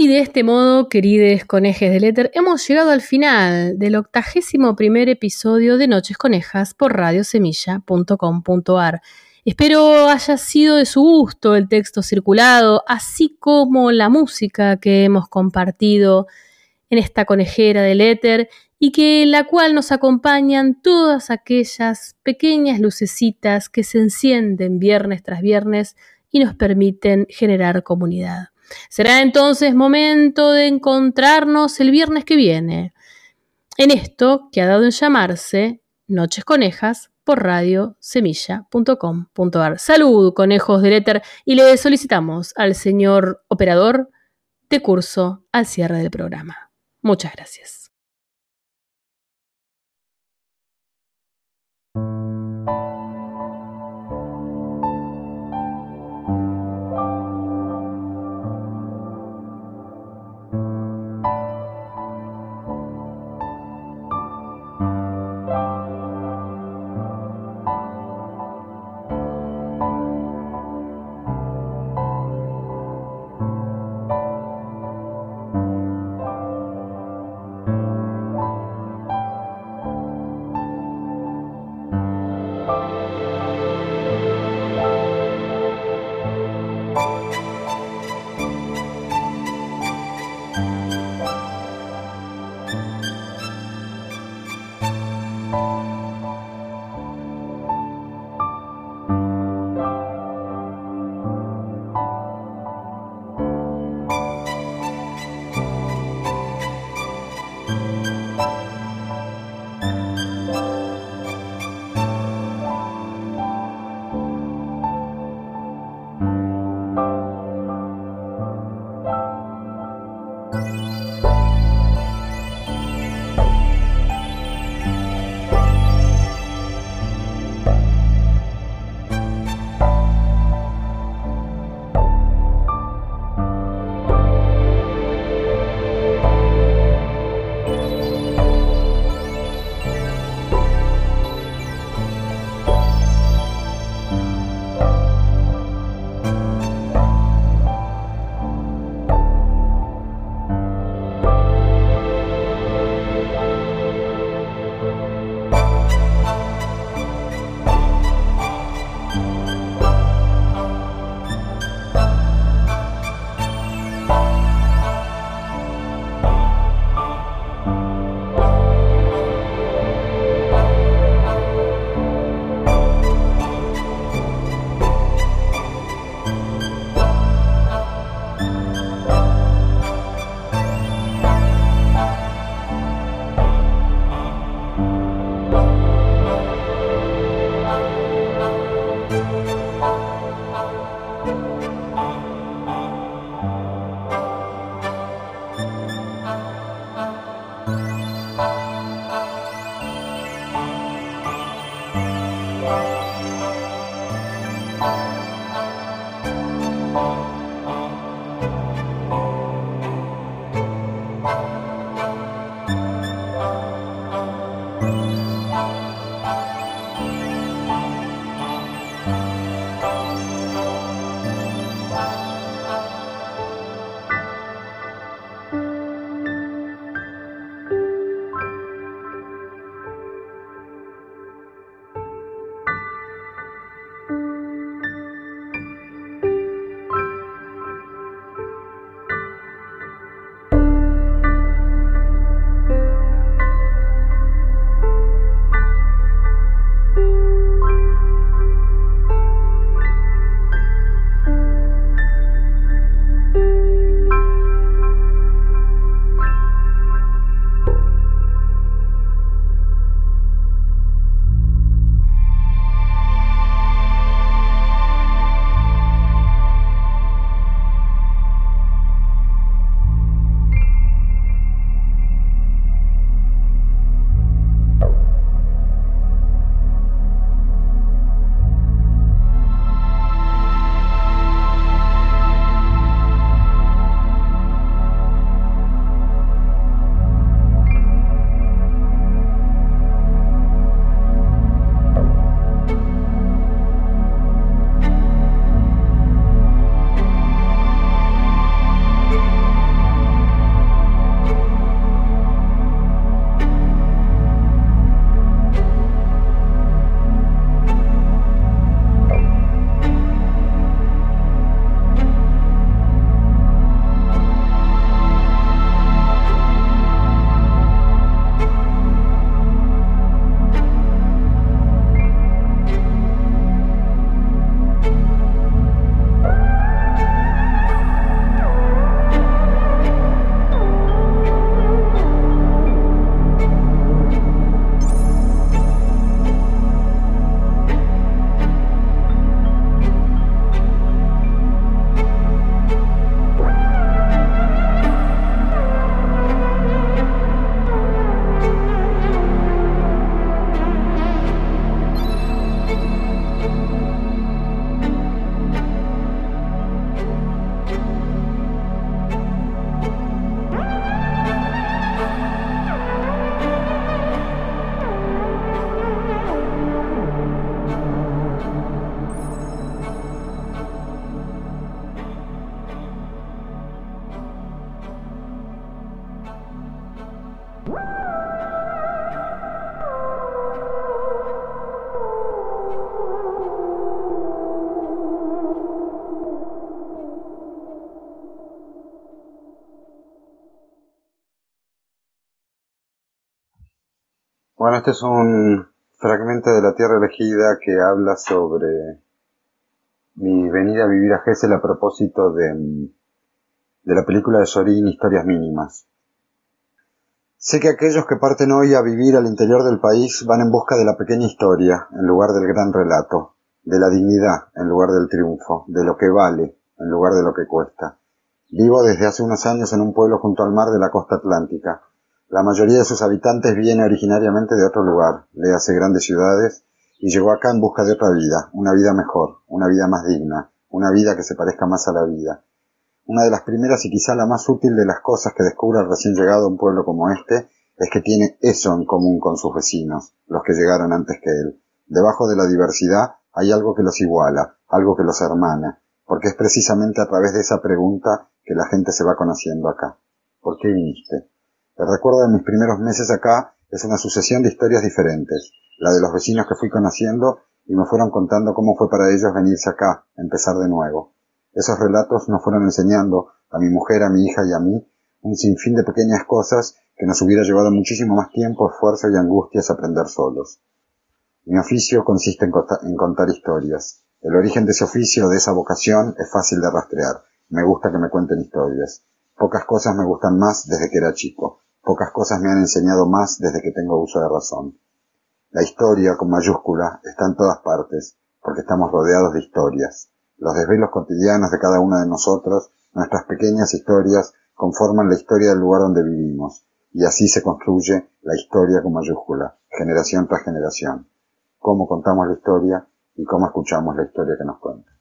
Y de este modo, queridos conejes del éter, hemos llegado al final del octagésimo primer episodio de Noches Conejas por radiosemilla.com.ar. Espero haya sido de su gusto el texto circulado, así como la música que hemos compartido en esta conejera del éter y que en la cual nos acompañan todas aquellas pequeñas lucecitas que se encienden viernes tras viernes y nos permiten generar comunidad. Será entonces momento de encontrarnos el viernes que viene en esto que ha dado en llamarse Noches Conejas por radiosemilla.com.ar. Salud, conejos del éter, y le solicitamos al señor operador de curso al cierre del programa. Muchas gracias. Este es un fragmento de La Tierra Elegida que habla sobre mi venida a vivir a Gessel a propósito de, de la película de Sorín Historias Mínimas. Sé que aquellos que parten hoy a vivir al interior del país van en busca de la pequeña historia en lugar del gran relato, de la dignidad en lugar del triunfo, de lo que vale en lugar de lo que cuesta. Vivo desde hace unos años en un pueblo junto al mar de la costa atlántica. La mayoría de sus habitantes viene originariamente de otro lugar, le hace grandes ciudades, y llegó acá en busca de otra vida, una vida mejor, una vida más digna, una vida que se parezca más a la vida. Una de las primeras y quizá la más útil de las cosas que descubre el recién llegado a un pueblo como este es que tiene eso en común con sus vecinos, los que llegaron antes que él. Debajo de la diversidad hay algo que los iguala, algo que los hermana, porque es precisamente a través de esa pregunta que la gente se va conociendo acá. ¿Por qué viniste? El recuerdo de mis primeros meses acá es una sucesión de historias diferentes, la de los vecinos que fui conociendo y me fueron contando cómo fue para ellos venirse acá, empezar de nuevo. Esos relatos nos fueron enseñando, a mi mujer, a mi hija y a mí, un sinfín de pequeñas cosas que nos hubiera llevado muchísimo más tiempo, esfuerzo y angustias aprender solos. Mi oficio consiste en, contar historias. El origen de ese oficio, de esa vocación, es fácil de rastrear. Me gusta que me cuenten historias. Pocas cosas me gustan más desde que era chico. Pocas cosas me han enseñado más desde que tengo uso de razón. La historia, con mayúscula, está en todas partes, porque estamos rodeados de historias. Los desvelos cotidianos de cada uno de nosotros, nuestras pequeñas historias, conforman la historia del lugar donde vivimos, y así se construye la historia con mayúscula, generación tras generación cómo contamos la historia y cómo escuchamos la historia que nos cuenta.